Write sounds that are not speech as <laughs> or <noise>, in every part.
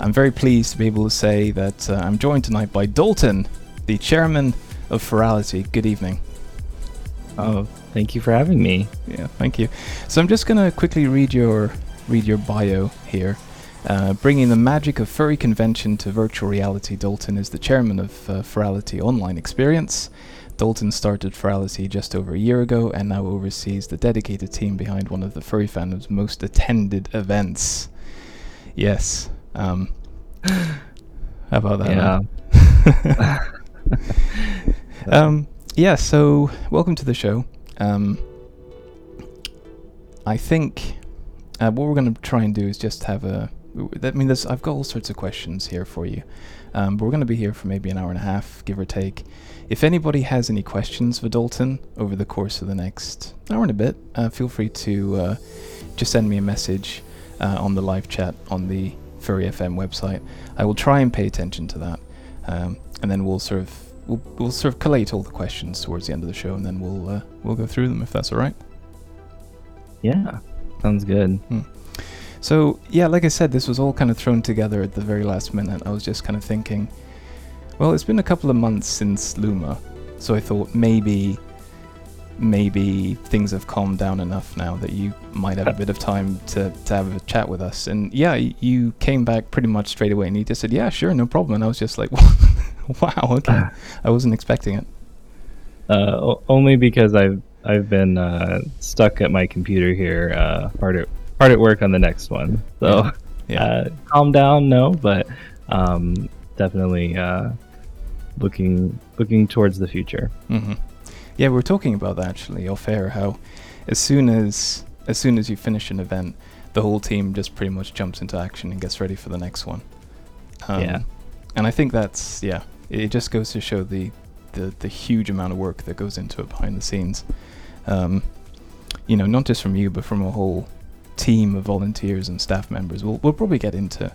I'm very pleased to be able to say that uh, I'm joined tonight by Dalton, the chairman of Furality. Good evening. Oh, thank you for having me. Yeah, thank you. So I'm just going to quickly read your read your bio here. Uh, bringing the magic of furry convention to virtual reality, Dalton is the chairman of uh, Furality Online Experience. Dalton started Furality just over a year ago and now oversees the dedicated team behind one of the furry fandom's most attended events. Yes. Um, how about that? Yeah. <laughs> um, yeah, so welcome to the show. Um, I think uh, what we're going to try and do is just have a. I mean, there's, I've got all sorts of questions here for you, um, but we're going to be here for maybe an hour and a half, give or take. If anybody has any questions for Dalton over the course of the next hour and a bit, uh, feel free to uh, just send me a message uh, on the live chat on the Furry FM website. I will try and pay attention to that, um, and then we'll sort of we'll, we'll sort of collate all the questions towards the end of the show, and then we'll uh, we'll go through them if that's all right. Yeah, sounds good. So yeah, like I said, this was all kind of thrown together at the very last minute. I was just kind of thinking, well, it's been a couple of months since Luma, so I thought maybe maybe things have calmed down enough now that you might have a bit of time to, to have a chat with us. And yeah, you came back pretty much straight away and you just said, yeah, sure, no problem. And I was just like, <laughs> wow, okay. I wasn't expecting it. Uh, only because I've I've been uh, stuck at my computer here, uh, hard at hard at work on the next one. So, Yeah. <laughs> uh, calm down, no, but um, definitely uh, looking looking towards the future. hmm Yeah, we were talking about that actually off air. How as soon as as soon as you finish an event, the whole team just pretty much jumps into action and gets ready for the next one. Um, Yeah. and I think that's yeah. It, it just goes to show the, the the huge amount of work that goes into it behind the scenes. Um, you know, not just from you, but from a whole team of volunteers and staff members. We'll we'll probably get into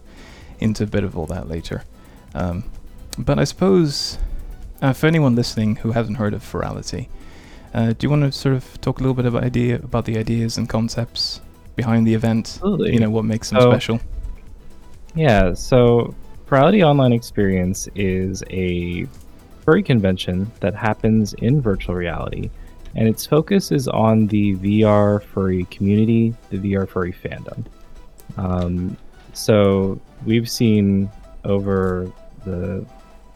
into a bit of all that later. Um, but I suppose uh, for anyone listening who hasn't heard of Furality, uh, do you want to sort of talk a little bit about idea about the ideas and concepts behind the event? Absolutely. You know what makes them So- special. Yeah, so Furality Online Experience is a furry convention that happens in virtual reality, and its focus is on the VR furry community, the VR furry fandom. Um, so we've seen over the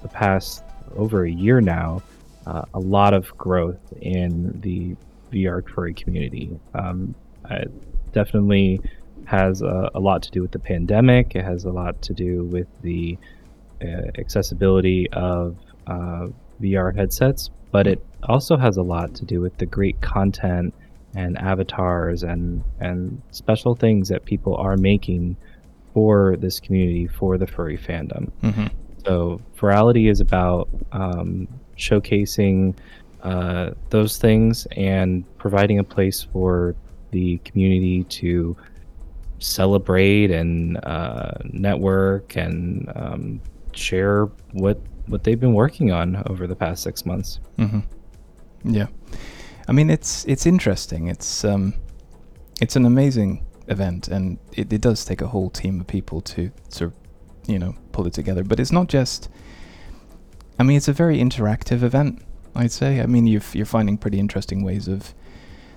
the past over a year now uh, a lot of growth in the VR furry community. Um, I definitely has a, a lot to do with the pandemic. It has a lot to do with the uh, accessibility of uh, VR headsets, but it also has a lot to do with the great content and avatars and and special things that people are making for this community for the furry fandom. hmm So, Furality is about um, showcasing uh, those things and providing a place for the community to celebrate and uh, network and um, share what what they've been working on over the past six months. hmm Yeah, I mean it's it's interesting. It's um, it's an amazing event, and it, it does take a whole team of people to sort of, you know, pull it together. But it's not just. I mean, it's a very interactive event. I'd say. I mean, you've, you're finding pretty interesting ways of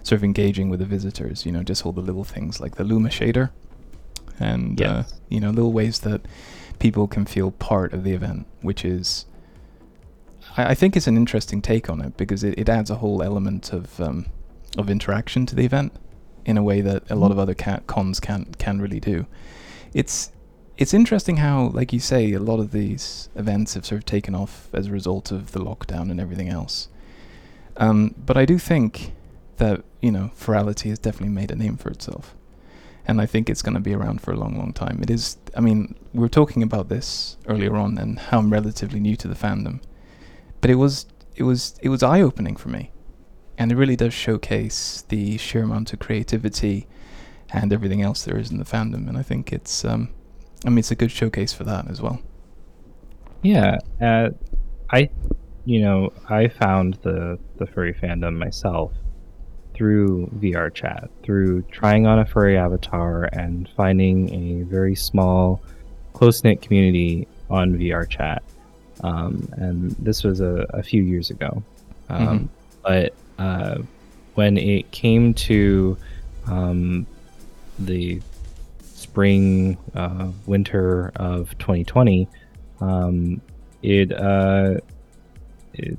sort of engaging with the visitors. You know, just all the little things like the Luma shader, and uh, you know, little ways that people can feel part of the event, which is I, I think it's an interesting take on it because it, it adds a whole element of um, of interaction to the event in a way that a lot of other ca- cons can't can really do. It's it's interesting how, like you say, a lot of these events have sort of taken off as a result of the lockdown and everything else. Um, but I do think that you know, Furality has definitely made a name for itself, and I think it's going to be around for a long, long time. It is. I mean, we were talking about this earlier on, and how I'm relatively new to the fandom, but it was it was it was eye opening for me, and it really does showcase the sheer amount of creativity and everything else there is in the fandom, and I think it's um, I mean, it's a good showcase for that as well. Yeah, uh, I, you know, I found the the furry fandom myself through VR chat, through trying on a furry avatar and finding a very small close knit community on VR chat, um, and this was a, a few years ago. Um, Mhm. But uh, when it came to um, the spring, uh, winter of 2020, um, it, uh, it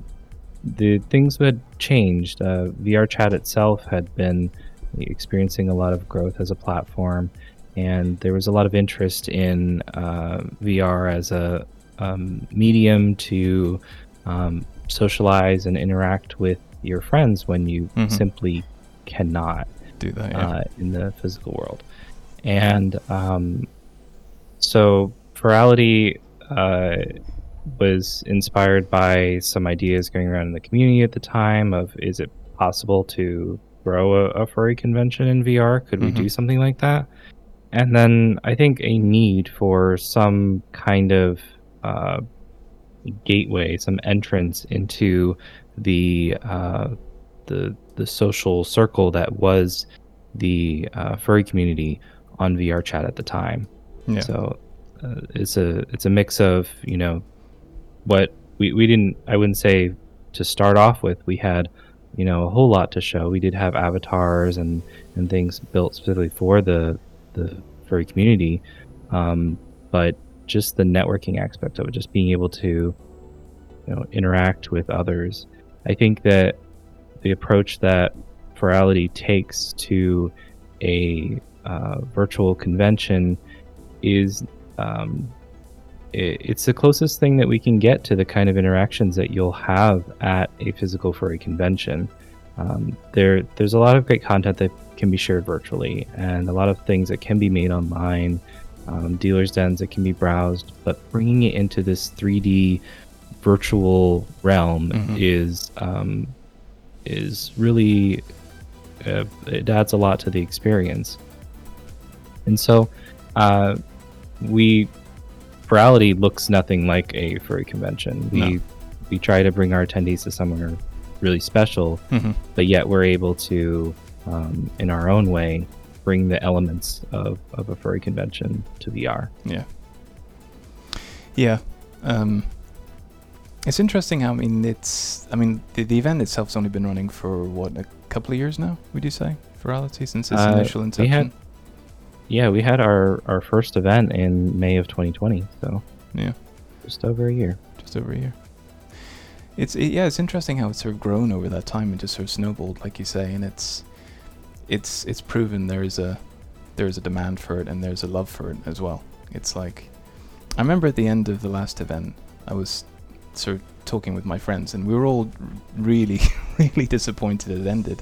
the things had changed. Uh, VR chat itself had been experiencing a lot of growth as a platform, and there was a lot of interest in uh, VR as a um, medium to um, socialize and interact with your friends when you Mhm. simply cannot Do that. Yeah. uh, in the physical world. And um, so Furality uh, was inspired by some ideas going around in the community at the time of is it possible to grow a, a furry convention in VR? Could we Mhm. do something like that? And then I think a need for some kind of uh, gateway, some entrance into the uh, the the social circle that was the uh, furry community on VR chat at the time. yeah. So uh, it's a it's a mix of you know what we, we didn't I wouldn't say to start off with we had you know a whole lot to show. We did have avatars and and things built specifically for the the furry community, um, but just the networking aspect of it, just being able to you know interact with others. I think that the approach that Furality takes to a uh, virtual convention is um, it, it's the closest thing that we can get to the kind of interactions that you'll have at a physical furry convention. Um, there, there's a lot of great content that can be shared virtually, and a lot of things that can be made online, um, dealers' dens that can be browsed. But bringing it into this 3D virtual realm Mhm. is um, is really uh, it adds a lot to the experience. And so, uh, we Furality looks nothing like a furry convention. We No. we try to bring our attendees to somewhere really special, Mhm. but yet we're able to, um, in our own way, bring the elements of, of a furry convention to VR. Yeah. Yeah. Um, it's interesting I mean, it's, I mean, the, the event itself's only been running for, what, a couple of years now, would you say? Furality, since its Uh, initial we inception? had- Yeah, we had our, our first event in May of 2020, so Yeah. just over a year. just over a year. It's it, yeah, it's interesting how it's sort of grown over that time and just sort of snowballed, like you say, and it's it's it's proven there is a there is a demand for it and there's a love for it as well. It's like I remember at the end of the last event, I was sort of talking with my friends, and we were all really <laughs> really disappointed it ended,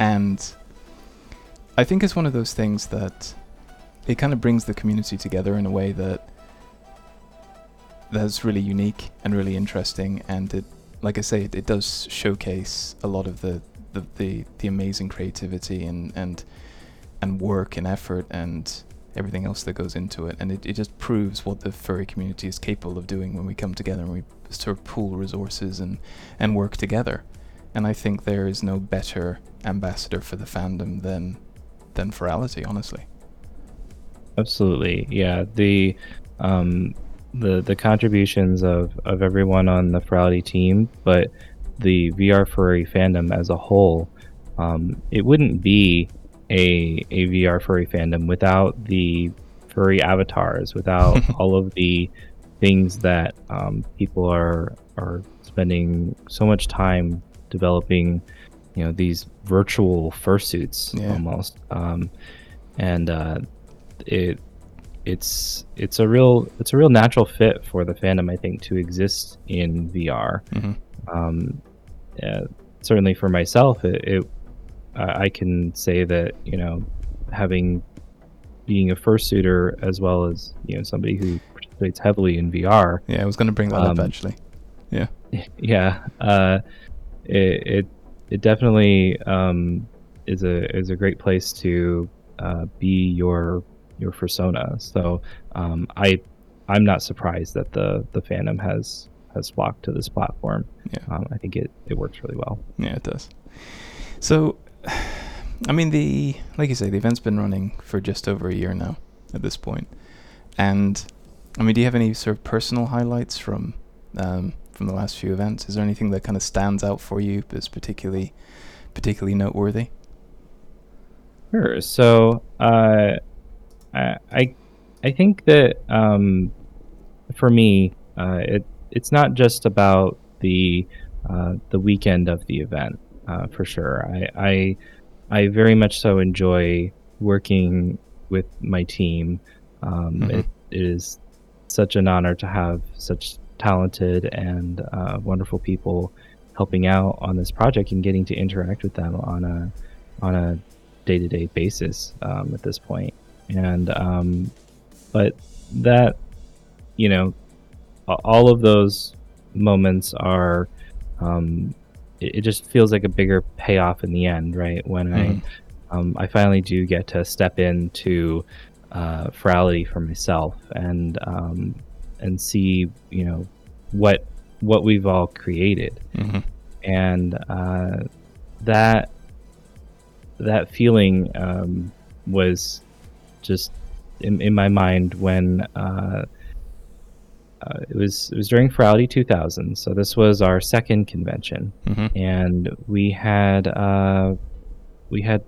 and I think it's one of those things that it kind of brings the community together in a way that that's really unique and really interesting and it like i say it, it does showcase a lot of the the, the, the amazing creativity and, and and work and effort and everything else that goes into it and it, it just proves what the furry community is capable of doing when we come together and we sort of pool resources and and work together. And i think there is no better ambassador for the fandom than than Furality, honestly Absolutely, yeah. The um, the the contributions of of everyone on the Furality team, but the VR furry fandom as a whole, um, it wouldn't be a a VR furry fandom without the furry avatars, without <laughs> all of the things that um, people are are spending so much time developing. You know these virtual fursuits Yeah. almost, um, and uh, it it's it's a real it's a real natural fit for the fandom I think to exist in VR. hmm Um, yeah, certainly for myself, it, it I I can say that you know having being a fursuiter as well as you know somebody who participates heavily in VR. yeah i was going to bring that up Um, actually Yeah, <laughs> yeah, uh, it, it it definitely um, is a is a great place to uh, be your your persona. So um, I I'm not surprised that the the fandom has has flocked to this platform. Yeah. Um, I think it, it works really well. Yeah, it does. So, I mean, the like you say, the event's been running for just over a year now at this point, and I mean, do you have any sort of personal highlights from um, from the last few events? Is there anything that kind of stands out for you as particularly particularly noteworthy? Sure. So uh, I I think that um, for me, uh, it it's not just about the uh, the weekend of the event uh, for sure. I, I I very much so enjoy working with my team. Um, Mhm. it, it is such an honor to have such talented and uh, wonderful people helping out on this project and getting to interact with them on a on a day to day basis um, at this point. And um, but that you know all of those moments are um, it, it just feels like a bigger payoff in the end, right? When Mhm. I um, I finally do get to step into uh, for myself and um, and see you know what what we've all created. Hmm and uh, that that feeling um, was just in, in my mind when uh, uh, it was it was during Furality 2000. So this was our second convention, hmm and we had uh, we had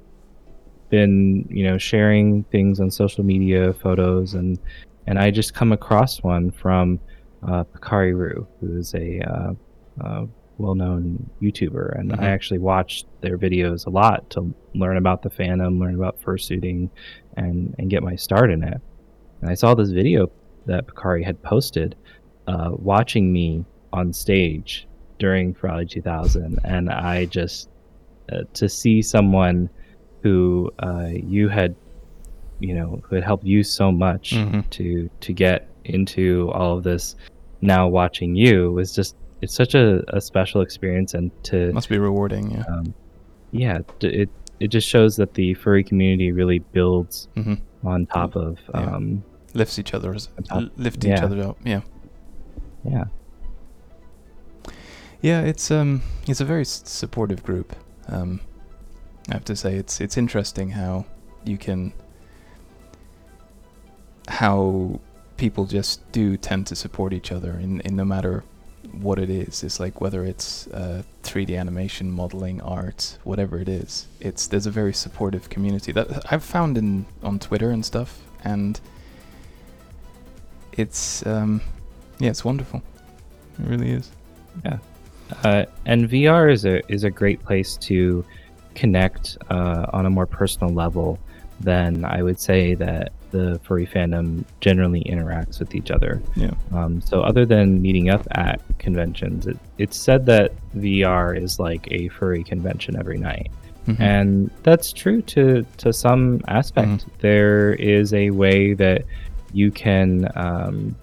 been you know sharing things on social media, photos, and and I just come across one from uh, Pakari Roo, who is a uh, uh, well-known YouTuber, and Mhm. I actually watched their videos a lot to learn about the fandom, learn about fursuiting, and and get my start in it. And I saw this video that Pakari had posted, uh, watching me on stage during Furality 2000, and I just uh, to see someone who uh, you had, you know, who had helped you so much hmm to to get into all of this. Now watching you was just it's such a, a special experience, and to Must be rewarding. Yeah. um, yeah, it it just shows that the furry community really builds hmm on top of Yeah. um, Lifts each other's On top- lift each other up. Yeah. yeah. Yeah, it's um, it's a very s- supportive group. Um, I have to say, it's it's interesting how you can how people just do tend to support each other in, in no matter what it is. It's like whether it's uh, 3D animation, modeling, art, whatever it is. It's there's a very supportive community that I've found in on Twitter and stuff, and it's um, yeah, it's wonderful. It really is. Uh, and VR is a is a great place to connect uh, on a more personal level than I would say that the furry fandom generally interacts with each other. Yeah. Um, so other than meeting up at conventions, it, it's said that VR is like a furry convention every night. Mhm. and that's true to to some aspect There is a way that you can um,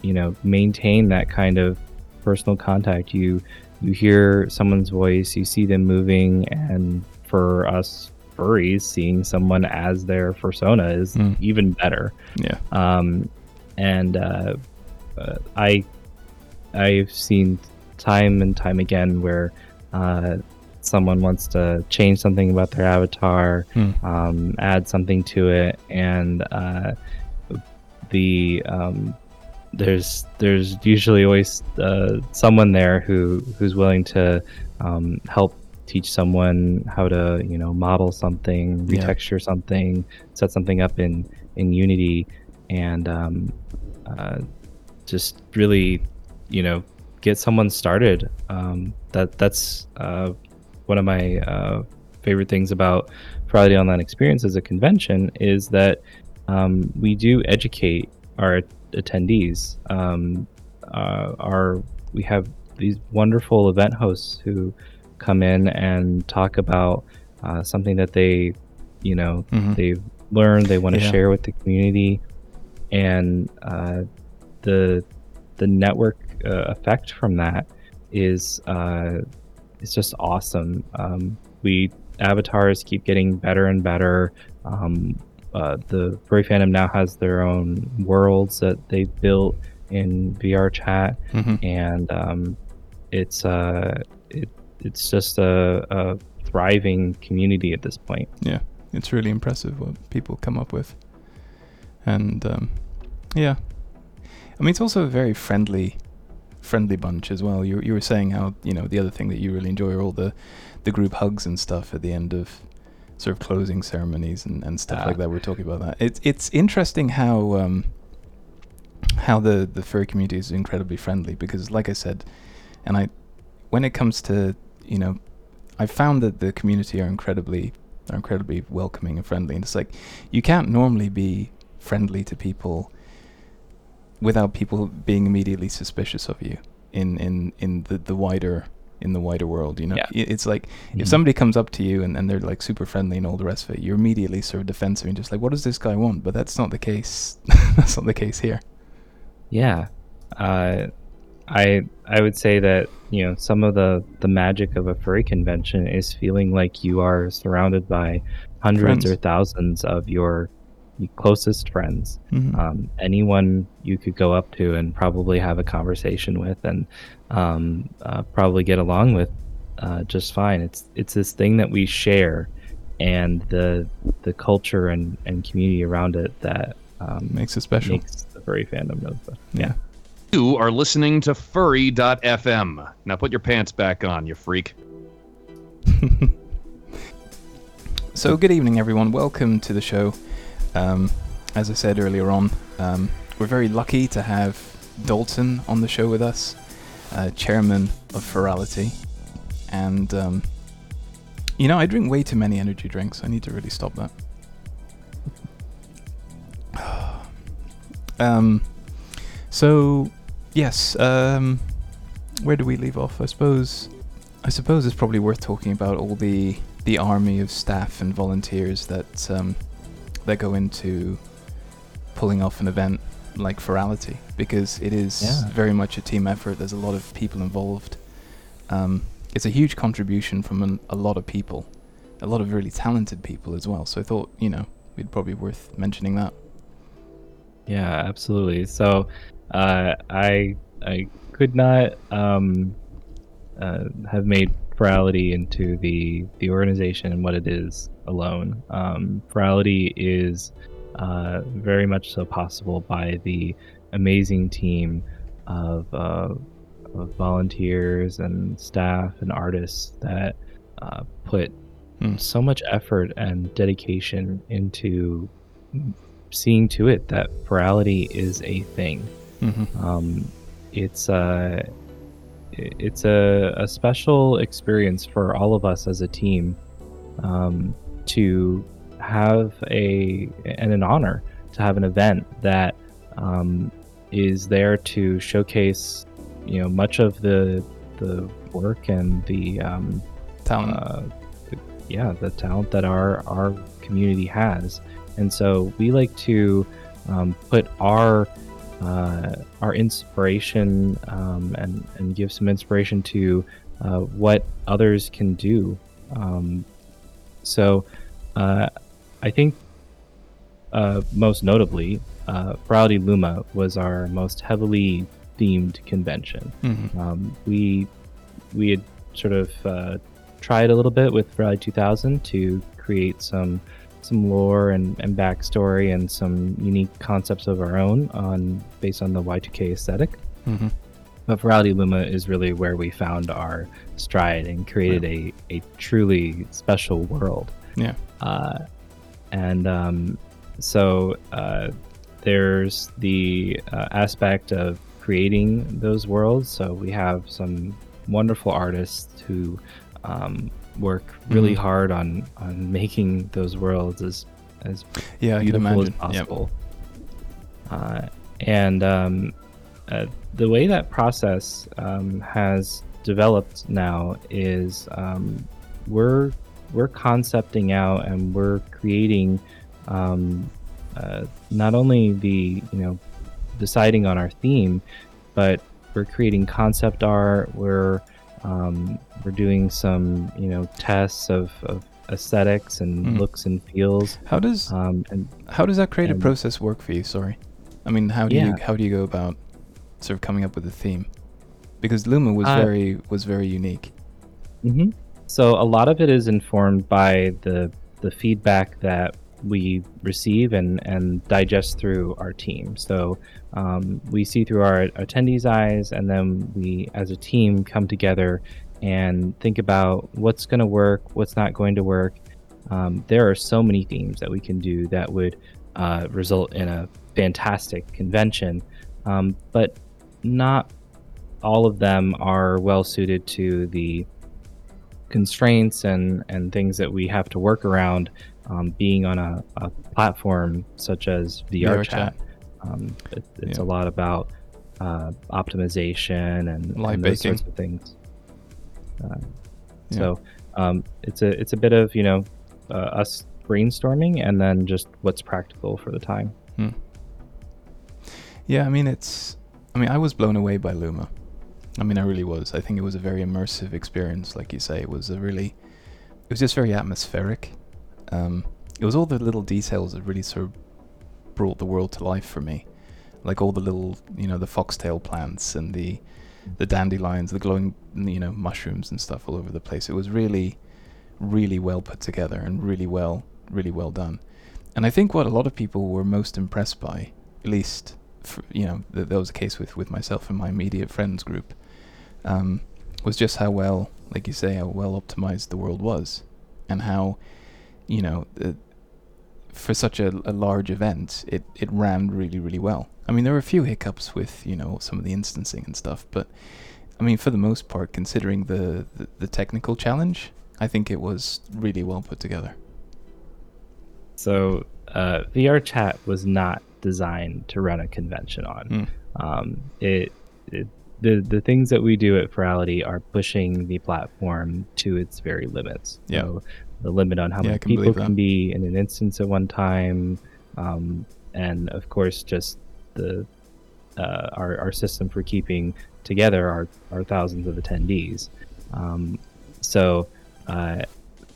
you know maintain that kind of personal contact you you hear someone's voice you see them moving and for us furries seeing someone as their persona is Mm. even better yeah. um, and uh, uh, I I've seen time and time again where uh, someone wants to change something about their avatar, Hmm. um, add something to it, and uh, the um, there's there's usually always uh, someone there who who's willing to um, help teach someone how to you know model something, Yeah. retexture something, set something up in in Unity, and um, uh, just really you know get someone started. Um, that that's uh, one of my uh, favorite things about Furality Online Experience as a convention is that um, we do educate our attendees. Um, uh, our we have these wonderful event hosts who come in and talk about uh, something that they, you know, Mhm. they've learned, they want to Yeah. share with the community, and uh, the the network uh, effect from that is uh, is just awesome. Um, we avatars keep getting better and better. Um, uh, the furry fandom now has their own worlds that they've built in VR chat, Mhm. and um, it's uh, it's just a, a thriving community at this point. Yeah, it's really impressive what people come up with, and um, yeah, I mean, it's also a very friendly, friendly bunch as well. You you were saying how you know the other thing that you really enjoy are all the, the group hugs and stuff at the end of, sort of closing ceremonies and, and stuff Ah. like that. We're talking about that. It's it's interesting how um, how the the furry community is incredibly friendly because, like I said, and I, when it comes to you know, I've found that the community are incredibly are incredibly welcoming and friendly, and it's like you can't normally be friendly to people without people being immediately suspicious of you in in in the the wider in the wider world you know? Yeah. It's like Mhm. if somebody comes up to you and, and they're like super friendly and all the rest of it you're immediately sort of defensive and just like what does this guy want? But that's not the case. <laughs> That's not the case here. Yeah, uh, I I would say that you know some of the the magic of a furry convention is feeling like you are surrounded by hundreds Friends. or thousands of your closest friends. Mhm. Um, anyone you could go up to and probably have a conversation with, and um, uh, probably get along with uh, just fine. It's it's this thing that we share, and the the culture and, and community around it that um, makes it special makes the furry fandom of the yeah. You are listening to furry.fm. Now put your pants back on, you freak. <laughs> So, good evening, everyone. Welcome to the show. Um, as I said earlier on, um, we're very lucky to have Dalton on the show with us, uh, chairman of Furality. And, um, you know, I drink way too many energy drinks. I need to really stop that. <sighs> um, so, yes, um, where do we leave off? I suppose. I suppose it's probably worth talking about all the the army of staff and volunteers that um, that go into pulling off an event like Furality because it is Yeah. very much a team effort. There's a lot of people involved. Um, it's a huge contribution from an, a lot of people, a lot of really talented people as well. So I thought, you know, it'd probably be worth mentioning that. Yeah, absolutely. So, uh, I I could not um, uh, have made Furality into the the organization and what it is alone. Um, Furality is uh, very much so possible by the amazing team of, uh, of volunteers and staff and artists that uh, put Hmm. so much effort and dedication into seeing to it that Furality is a thing. Mm-hmm. Um, it's uh, it's a, a special experience for all of us as a team um, to have a and an honor to have an event that um, is there to showcase you know much of the the work and the um, Talent. uh, the- yeah, the talent that our our community has, and so we like to um, put our uh, our inspiration um, and and give some inspiration to uh, what others can do. Um, so, uh, I think uh, most notably, uh, Furality Luma was our most heavily themed convention Mhm. um, we we had sort of uh, tried a little bit with Rally 2000 to create some some lore and, and backstory and some unique concepts of our own on based on the Y2K aesthetic. Mhm. But Furality Luma is really where we found our stride and created a, a truly special world. Yeah. Uh, and um, so uh, there's the uh, aspect of creating those worlds. So we have some wonderful artists who um, work really Mhm. hard on, on making those worlds as as Yeah, beautiful as imagine. Yep. possible. Uh, and um, uh, the way that process um, has developed now is um, we're we're concepting out and we're creating um, uh, not only the you know deciding on our theme, but we're creating concept art. We're um, we're doing some you know tests of, of aesthetics and Mhm. looks and feels. How does Um, and how does that creative process work for you? Sorry, I mean, how do you how do you go about sort of coming up with a theme? Because Luma was Uh, very was very unique. hmm So a lot of it is informed by the the feedback that we receive and, and digest through our team. So um, we see through our attendees' eyes, and then we, as a team, come together and think about what's going to work, what's not going to work. Um, there are so many themes that we can do that would uh, result in a fantastic convention, um, but not all of them are well suited to the constraints and, and things that we have to work around um, being on a, a, platform such as VR, VR chat. chat. Um, it, it's yeah. a lot about uh, optimization and, and those sorts of things. Uh, yeah. So um, it's a it's a bit of you know uh, us brainstorming and then just what's practical for the time. Hmm. Yeah, I mean it's I mean I was blown away by Luma. I mean I really was. I think it was a very immersive experience, like you say. It was a really it was just very atmospheric. Um, it was all the little details that really sort of brought the world to life for me, like all the little, you know, the foxtail plants and the the dandelions, the glowing, you know, mushrooms and stuff all over the place. It was really, really well put together and really well, really well done. And I think what a lot of people were most impressed by, at least, for, you know, th- that was the case with with myself and my immediate friends group, um, was just how well, like you say, how well optimized the world was, and how you know, uh, for such a, a, large event, it, it ran really, really well. I mean, there were a few hiccups with, you know, some of the instancing and stuff, but I mean, for the most part, considering the, the, the technical challenge, I think it was really well put together. So, uh, VR chat was not designed to run a convention on. Mm. Um, it, it the the things that we do at Furality are pushing the platform to its very limits. Yeah. So the limit on how yeah, many people can be in an instance at one time, um, and of course, just the uh, our our system for keeping together our our thousands of attendees. Um, so uh,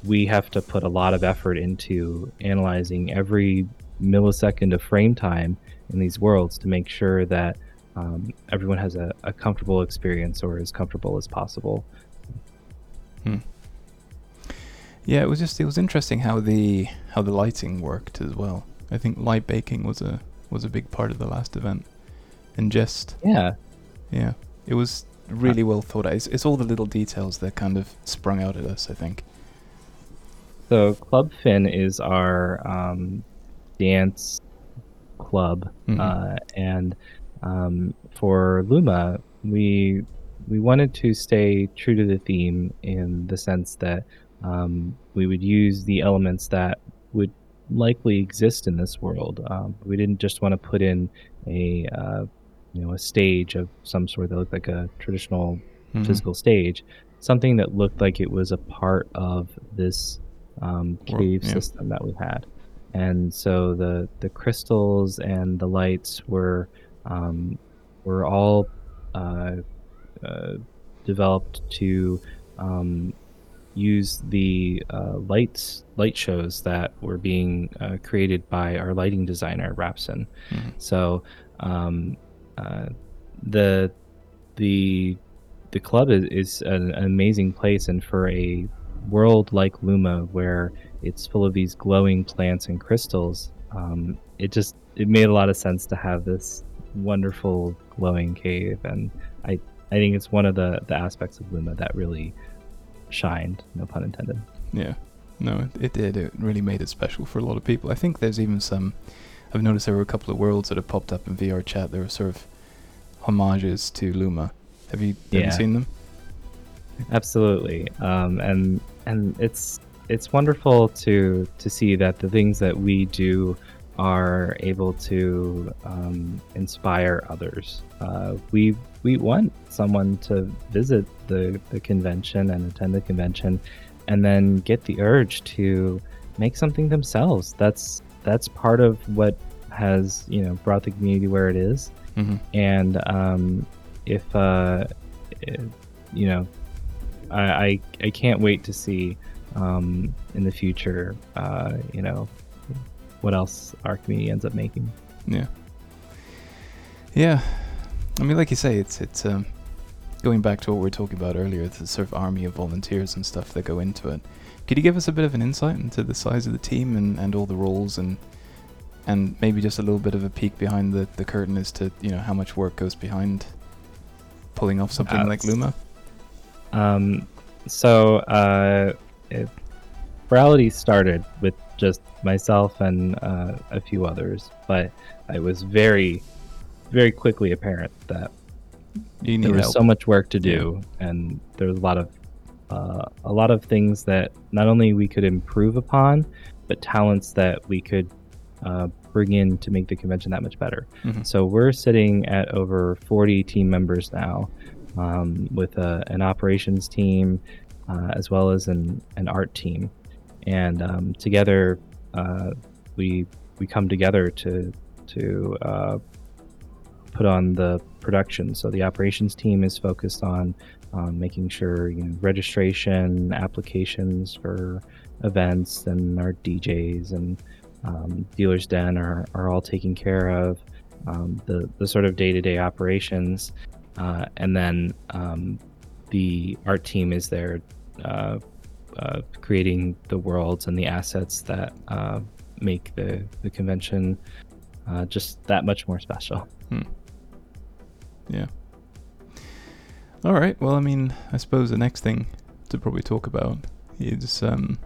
we have to put a lot of effort into analyzing every millisecond of frame time in these worlds to make sure that um, everyone has a, a, comfortable experience or as comfortable as possible. Hmm. Yeah, it was just it was interesting how the how the lighting worked as well. I think light baking was a was a big part of the last event, and just yeah, yeah, it was really well thought out. It's, it's all the little details that kind of sprung out at us. I think. So Club Fin is our um, dance club, mm-hmm. uh, and um, for Luma, we we wanted to stay true to the theme in the sense that um, we would use the elements that would likely exist in this world. Um, we didn't just want to put in a uh, you know a stage of some sort that looked like a traditional mm-hmm. physical stage, something that looked like it was a part of this um, cave yeah. system that we had. And so the the crystals and the lights were um, were all uh, uh, developed to um, use the uh, lights light shows that were being uh, created by our lighting designer Rapson. Mm-hmm. So um, uh, the the the club is, is an, an, amazing place, and for a world like Luma, where it's full of these glowing plants and crystals, um, it just it made a lot of sense to have this wonderful glowing cave, and I I think it's one of the the aspects of Luma that really shined, no pun intended. Yeah. No, it, it did. It really made it special for a lot of people. I think there's even some. I've noticed there were a couple of worlds that have popped up in VR chat. There were sort of homages to Luma. Have you, have yeah. you seen them? Absolutely. Um, and and it's it's wonderful to to see that the things that we do are able to um, inspire others. Uh, we we want someone to visit the, the convention and attend the convention, and then get the urge to make something themselves. That's that's part of what has you know brought the community where it is. Mm-hmm. And um, if uh, you know, I, I, I can't wait to see um, in the future. Uh, you know, what else our community ends up making. Yeah. Yeah. I mean, like you say, it's it's um, going back to what we were talking about earlier, the sort of army of volunteers and stuff that go into it. Could you give us a bit of an insight into the size of the team and, and all the roles and and maybe just a little bit of a peek behind the, the curtain as to you know how much work goes behind pulling off something Uh, like Luma? Um, so uh, it, Furality started with just myself and uh, a few others, but it was very, very quickly apparent that there was help. so much work to do, and there was a lot of uh, a lot of things that not only we could improve upon, but talents that we could uh, bring in to make the convention that much better. Mhm. So we're sitting at over 40 team members now, um, with a, an operations team uh, as well as an, an art team, and um, together uh, we we come together to to uh, put on the production. So the operations team is focused on um, making sure you know registration applications for events and our DJs and um, dealers den are, are all taken care of. Um, the the sort of day to day operations, uh, and then um, the art team is there uh, uh, creating the worlds and the assets that uh, make the the convention uh, just that much more special. Yeah. All right. Well, I mean, I suppose the next thing to probably talk about is um,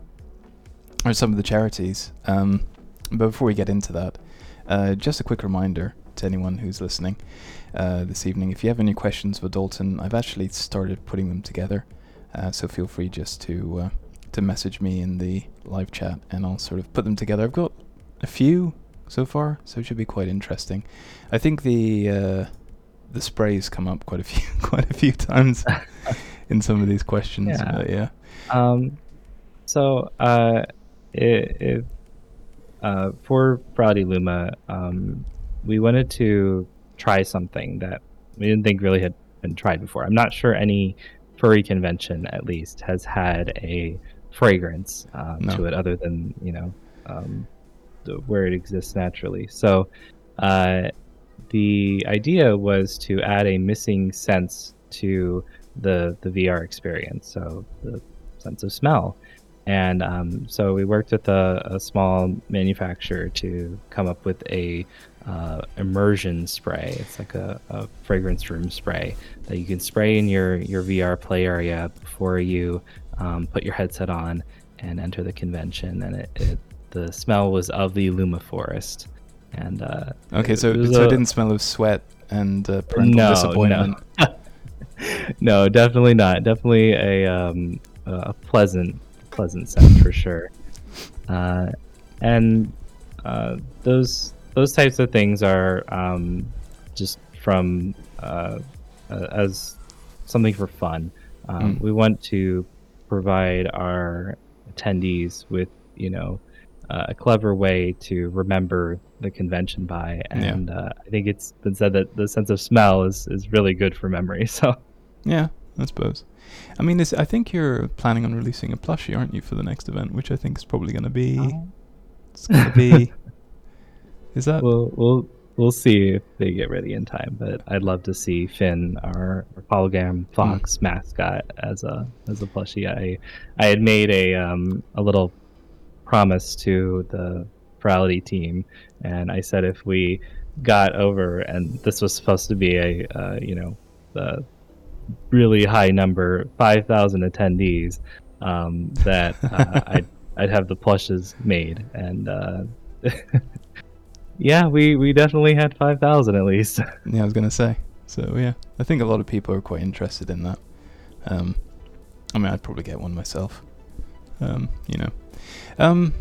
are some of the charities. Um, but before we get into that, uh, just a quick reminder to anyone who's listening uh, this evening: if you have any questions for Dalton, I've actually started putting them together. Uh, so feel free just to uh, to message me in the live chat, and I'll sort of put them together. I've got a few so far, so it should be quite interesting. I think the uh, the sprays come up quite a few <laughs> quite a few times <laughs> in some of these questions. Yeah. but yeah. Um, so uh, it, it, uh, for Browdy Luma, um, we wanted to try something that we didn't think really had been tried before. I'm not sure any furry convention, at least, has had a fragrance um, No. to it other than you know um, the, where it exists naturally. So uh, the idea was to add a missing sense to the the VR experience. So the sense of smell. And um, so we worked with a, a small manufacturer to come up with a uh, immersion spray. It's like a, a fragrance room spray that you can spray in your, your VR play area before you um, put your headset on and enter the convention. And it, it the smell was of the Luma Forest. And uh, Okay, so so a- it didn't smell of sweat and uh, parental No, disappointment. <laughs> no, definitely not. Definitely a um, a pleasant pleasant scent for sure. Uh, and uh, those those types of things are um, just from uh, uh, as something for fun. Um, Mm. We want to provide our attendees with you know uh, a clever way to remember the convention by, Yeah. and uh, I think it's been said that the sense of smell is is really good for memory. <laughs> So. Yeah, I suppose. I mean, is, I think you're planning on releasing a plushie, aren't you, for the next event? Which I think is probably going to be. It's going to be. <laughs> Is that? we'll we'll we'll see if they get ready in time. But I'd love to see Finn, our, our hologram fox mascot, as a as a plushie. I I had made a um a little promise to the Furality team, and I said if we got over, and this was supposed to be a uh, you know the really high number, five thousand attendees, um, that uh, <laughs> I'd I'd have the plushes made, and uh, <laughs> yeah, we we definitely had five thousand at least. <laughs> Yeah, I was going to say. So, yeah, I think a lot of people are quite interested in that. Um, I mean, I'd probably get one myself. Um, you know. Um,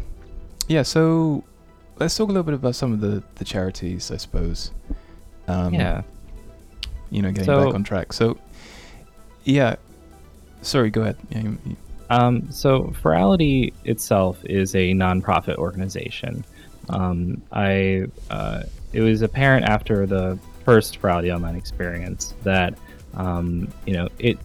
yeah, so let's talk a little bit about some of the, the charities, I suppose. Um, yeah. You know, getting So- back on track. So, yeah. Sorry, go ahead. Yeah, you, you, Um, so Furality itself is a nonprofit organization. Um, I uh, it was apparent after the first Furality Online experience that um, you know it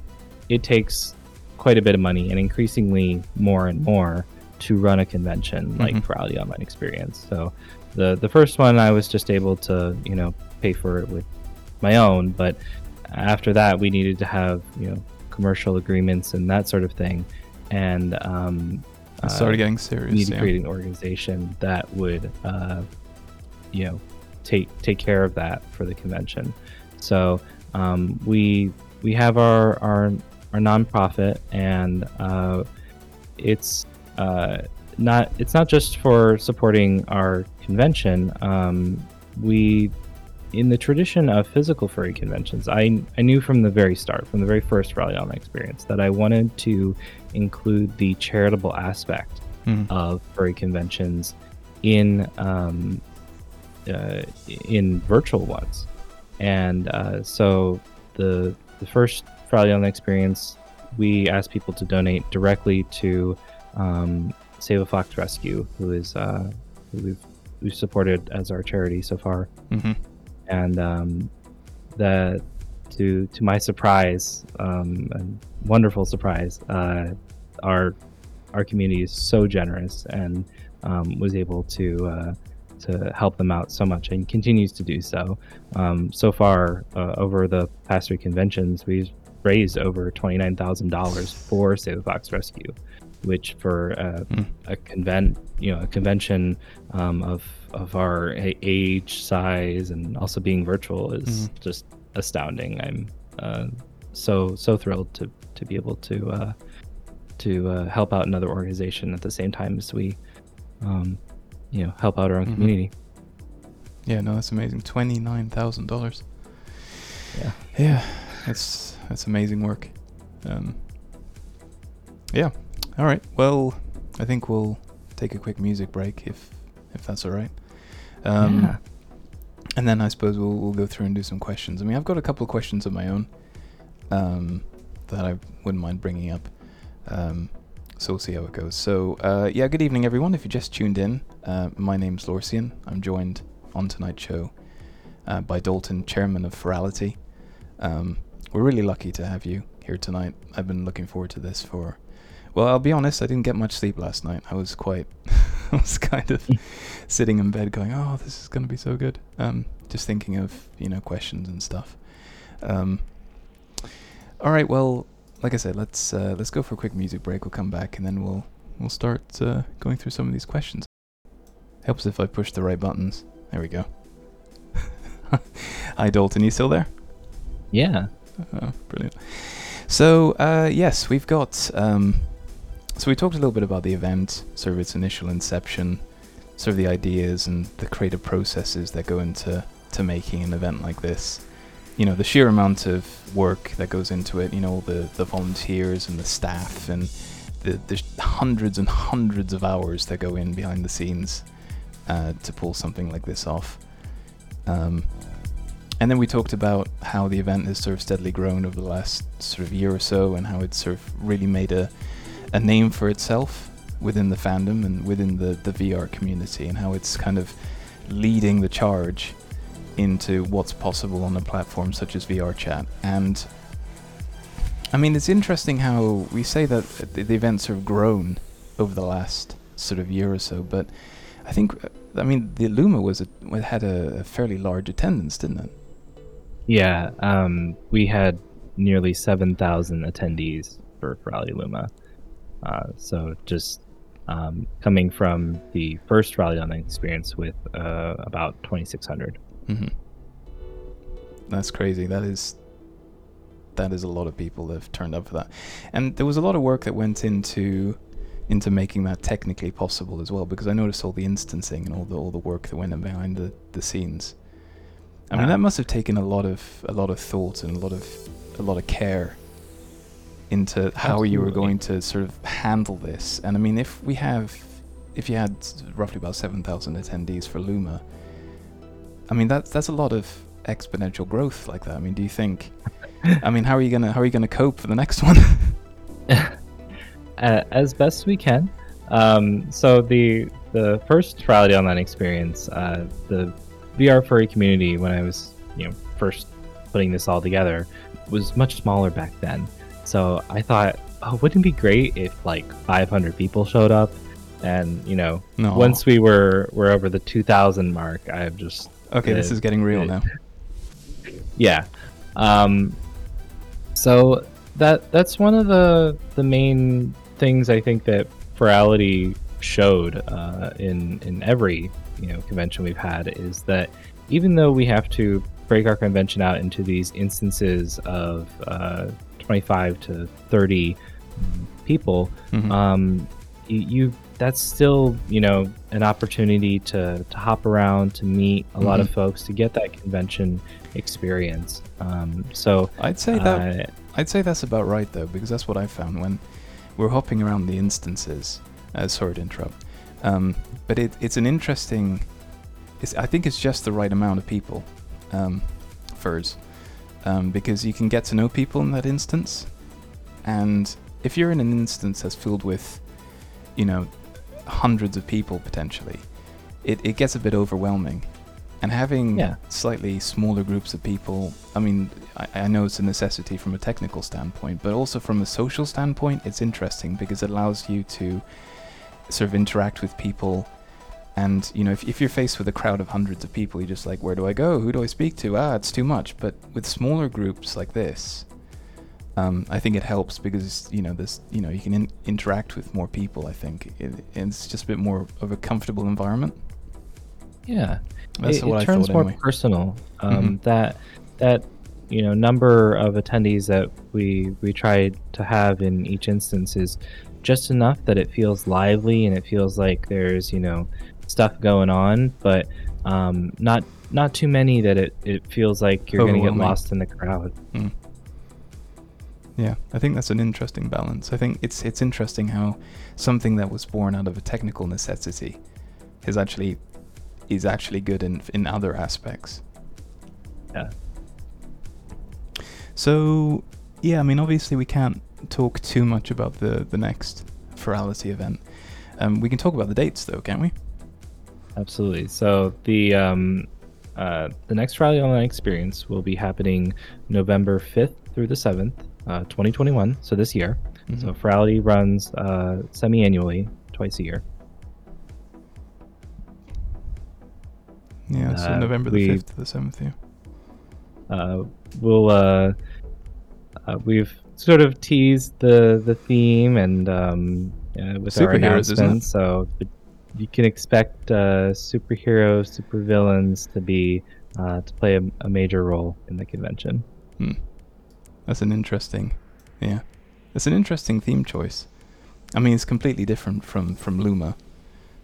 it takes quite a bit of money and increasingly more and more to run a convention like Mhm. Furality Online experience. So the the first one I was just able to you know pay for it with my own, but after that, we needed to have you know commercial agreements and that sort of thing, and um, It started getting serious. we need to yeah. create an organization that would uh, you know take take care of that for the convention. So um, we we have our our our nonprofit, and uh, it's uh, not it's not just for supporting our convention. Um, we in the tradition of physical furry conventions, I, I knew from the very start, from the very first Furality Online experience, that I wanted to include the charitable aspect Mhm. of furry conventions in um, uh, in virtual ones. And uh, so the the first Furality Online experience, we asked people to donate directly to um, Save a Fox Rescue, who is uh, who we've we've supported as our charity so far Mhm. and um, the to to my surprise, um, and wonderful surprise, uh, our our community is so generous and um, was able to uh, to help them out so much and continues to do so. Um, so far, uh, over the past three conventions, we've raised over twenty nine thousand dollars for Save the Fox Rescue, which for uh, Hmm. a convent you know a convention um, of of our age size and also being virtual is Mhm. just astounding i'm uh, so so thrilled to to be able to uh, to uh, help out another organization at the same time as we um, you know help out our own Mhm. community Yeah, no, that's amazing. Twenty nine thousand dollars. Yeah. Yeah, that's that's amazing work. Um, yeah. All right. Well, I think we'll take a quick music break if if that's all right. Um, Yeah. And then I suppose we'll we'll go through and do some questions. I mean, I've got a couple of questions of my own um, that I wouldn't mind bringing up. Um, so we'll see how it goes. So, uh, yeah, good evening, everyone. If you just tuned in, uh, my name's Lorcian. I'm joined on tonight's show uh, by Dalton, chairman of Furality. Um, we're really lucky to have you here tonight. I've been looking forward to this for. Well, I'll be honest. I didn't get much sleep last night. I was quite. <laughs> I was kind of <laughs> sitting in bed, going, "Oh, this is going to be so good." Um, just thinking of you know questions and stuff. Um, all right. Well, like I said, let's uh, let's go for a quick music break. We'll come back and then we'll we'll start uh, going through some of these questions. Helps if I push the right buttons. There we go. <laughs> Hi, Dalton. You still there? yeah Oh, brilliant. So, uh, yes, we've got. Um, so, we talked a little bit about the event, sort of its initial inception, sort of the ideas and the creative processes that go into to making an event like this. You know, the sheer amount of work that goes into it, you know, the, the volunteers and the staff, and the, the hundreds and hundreds of hours that go in behind the scenes uh, to pull something like this off. Um, and then we talked about how the event has sort of steadily grown over the last sort of year or so, and how it's sort of really made a, a name for itself within the fandom and within the, the VR community, and how it's kind of leading the charge into what's possible on a platform such as VR Chat. And I mean, it's interesting how we say that the, the events have grown over the last sort of year or so, but I think, I mean, the Luma was a, had a, fairly large attendance, didn't it? yeah um, we had nearly 7000 attendees for, for luma uh, so just um, coming from the first Furality online experience with uh, about 2600 hmm That's crazy. That is that is a lot of people that have turned up for that, and there was a lot of work that went into into making that technically possible as well. Because I noticed all the instancing and all the all the work that went in behind the, the scenes. I mean, Ah. that must have taken a lot of a lot of thought and a lot of a lot of care into how you were going to sort of handle this. And I mean, if we have if you had roughly about seven thousand attendees for Luma, I mean that's that's a lot of exponential growth like that. I mean, do you think? <laughs> I mean, how are you gonna how are you gonna cope for the next one? <laughs> <laughs> uh, as best we can. Um, so the the first Furality Online experience, uh, the VR furry community, when I was you know first putting this all together, was much smaller back then. So I thought, oh, wouldn't it be great if like 500 people showed up? And you know, no. once we were were over the 2,000 mark, I've just okay, this is getting real now. <laughs> yeah. Um, so that that's one of the the main things I think that Furality showed uh, in in every you know convention we've had is that even though we have to break our convention out into these instances of uh, 25 to 30 people, Mhm. um, you, you that's still you know an opportunity to to hop around to meet a lot of folks to get that convention experience. Um, so I'd say that uh, I'd say that's about right though, because that's what I found when we're hopping around the instances. Uh, sorry to interrupt, um, but it, it's an interesting. It's, I think it's just the right amount of people, um, furs, um, because you can get to know people in that instance, and if you're in an instance that's filled with, you know, hundreds of people potentially, it, it gets a bit overwhelming. And having Yeah. slightly smaller groups of people, I mean, I, I know it's a necessity from a technical standpoint, but also from a social standpoint, it's interesting because it allows you to sort of interact with people. And, you know, if, if you're faced with a crowd of hundreds of people, you're just like, where do I go? Who do I speak to? Ah, it's too much. But with smaller groups like this, um, I think it helps because, you know, this, you know, you can in- interact with more people, I think. It, it's just a bit more of a comfortable environment. yeah, That's it, what it I turns thought more anyway. personal. Um, Mhm. That that you know number of attendees that we we try to have in each instance is just enough that it feels lively and it feels like there's you know stuff going on, but um, not not too many that it, it feels like you're going to get lost in the crowd. Yeah, I think that's an interesting balance. I think it's it's interesting how something that was born out of a technical necessity is actually is actually good in in other aspects. Yeah. So yeah, I mean obviously we can't talk too much about the the next Furality event. Um, we can talk about the dates though, can't we? Absolutely. So the um, uh, the next Furality Online experience will be happening November 5th through the 7th, uh, 2021. So this year. So Mhm. Furality runs uh, semi-annually, twice a year. Yeah, so uh, November the fifth to the seventh. Yeah. Uh, we'll uh, uh, we've sort of teased the the theme and um, with our Superheroes, it? announcement. So you can expect uh, superheroes, supervillains to be uh, to play a, a major role in the convention. Hmm. That's an interesting, yeah, it's an interesting theme choice. I mean, it's completely different from from Luma,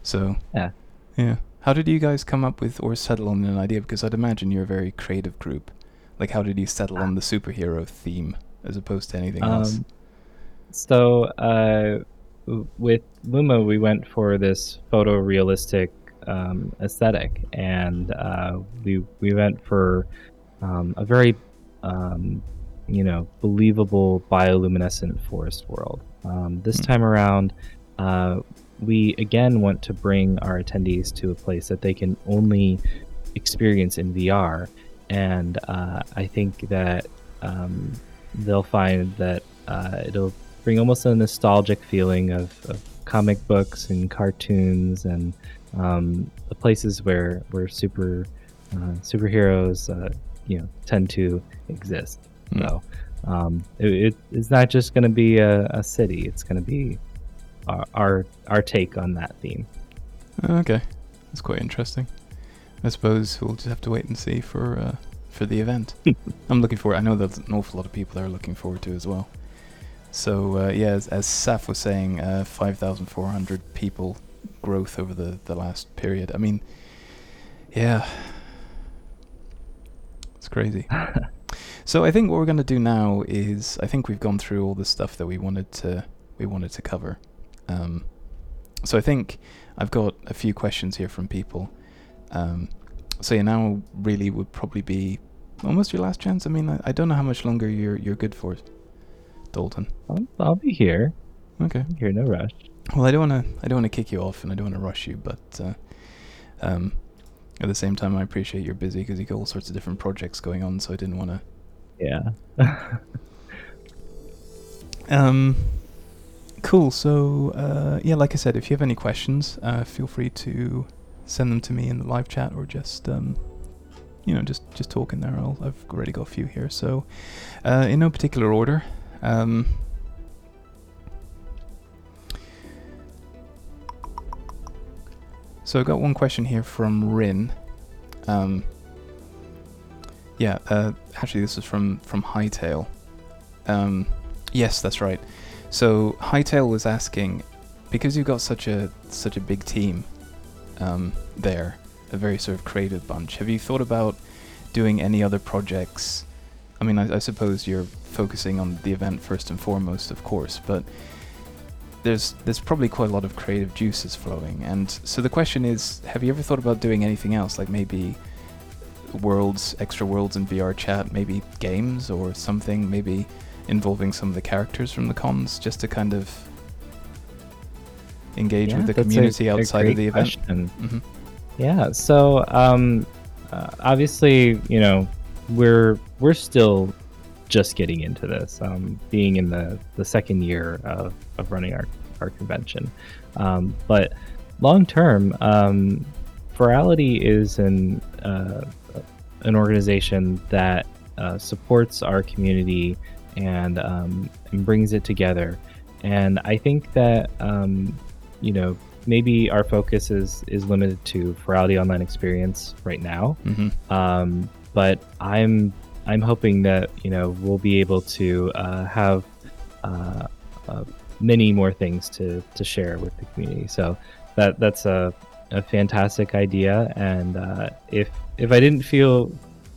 so Yeah. yeah. How did you guys come up with or settle on an idea? Because I'd imagine you're a very creative group. Like, how did you settle on the superhero theme as opposed to anything else? Um, so uh, with Luma, we went for this photorealistic um, aesthetic, and uh, we we went for um, a very um, you know believable bioluminescent forest world. Um, this Hmm. time around, uh, we again want to bring our attendees to a place that they can only experience in VR, and uh, I think that um, they'll find that uh, it'll bring almost a nostalgic feeling of, of comic books and cartoons and um, the places where where super uh, superheroes uh, you know tend to exist. Hmm. So um, it, it, it's not just going to be a, a city; it's going to be our, our our take on that theme. Okay, that's quite interesting. I suppose we'll just have to wait and see for uh, for the event. <laughs> I'm looking forward. I know there's an awful lot of people that are looking forward to as well. So uh, yeah, as, as Saf was saying, uh, 5,400 people growth over the the last period. I mean, yeah, it's crazy. <laughs> so I think what we're gonna do now is I think we've gone through all the stuff that we wanted to we wanted to cover. Um, so I think I've got a few questions here from people. Um, so yeah, now really would probably be almost your last chance. I mean, I, I don't know how much longer you're you're good for, Dalton. I'll, I'll be here. Okay. Here, no rush. Well, I don't want to I don't want to kick you off, and I don't want to rush you, but uh, um, at the same time, I appreciate you're busy because you got all sorts of different projects going on. So I didn't want to. Yeah. <laughs> Um, cool. So uh, yeah, like I said, if you have any questions, uh, feel free to send them to me in the live chat or just um, you know, just just talking there. I'll, I've already got a few here. So, uh, in no particular order. Um, so I've got one question here from Rin. Um, yeah, uh, actually, this is from from Hightail. Um, yes, that's right. So Hightail was asking, because you've got such a such a big team um, there, a very sort of creative bunch. Have you thought about doing any other projects? I mean, I, I suppose you're focusing on the event first and foremost, of course, but there's there's probably quite a lot of creative juices flowing. And so the question is, have you ever thought about doing anything else, like maybe worlds, extra worlds in VR chat, maybe games or something, maybe involving some of the characters from the cons, just to kind of engage Yeah, with the a- community a outside of the event. question. hmm Yeah. So um, uh, obviously, you know, we're we're still just getting into this, um, being in the the second year of, of running our our convention. Um, but long term, um, Furality is an uh, an organization that uh, supports our community and um, and brings it together. And I think that um, you know maybe our focus is is limited to Furality Online experience right now. hmm Um, but I'm I'm hoping that you know we'll be able to uh, have uh, uh, many more things to, to share with the community. So that that's a, a fantastic idea. And uh, if if I didn't feel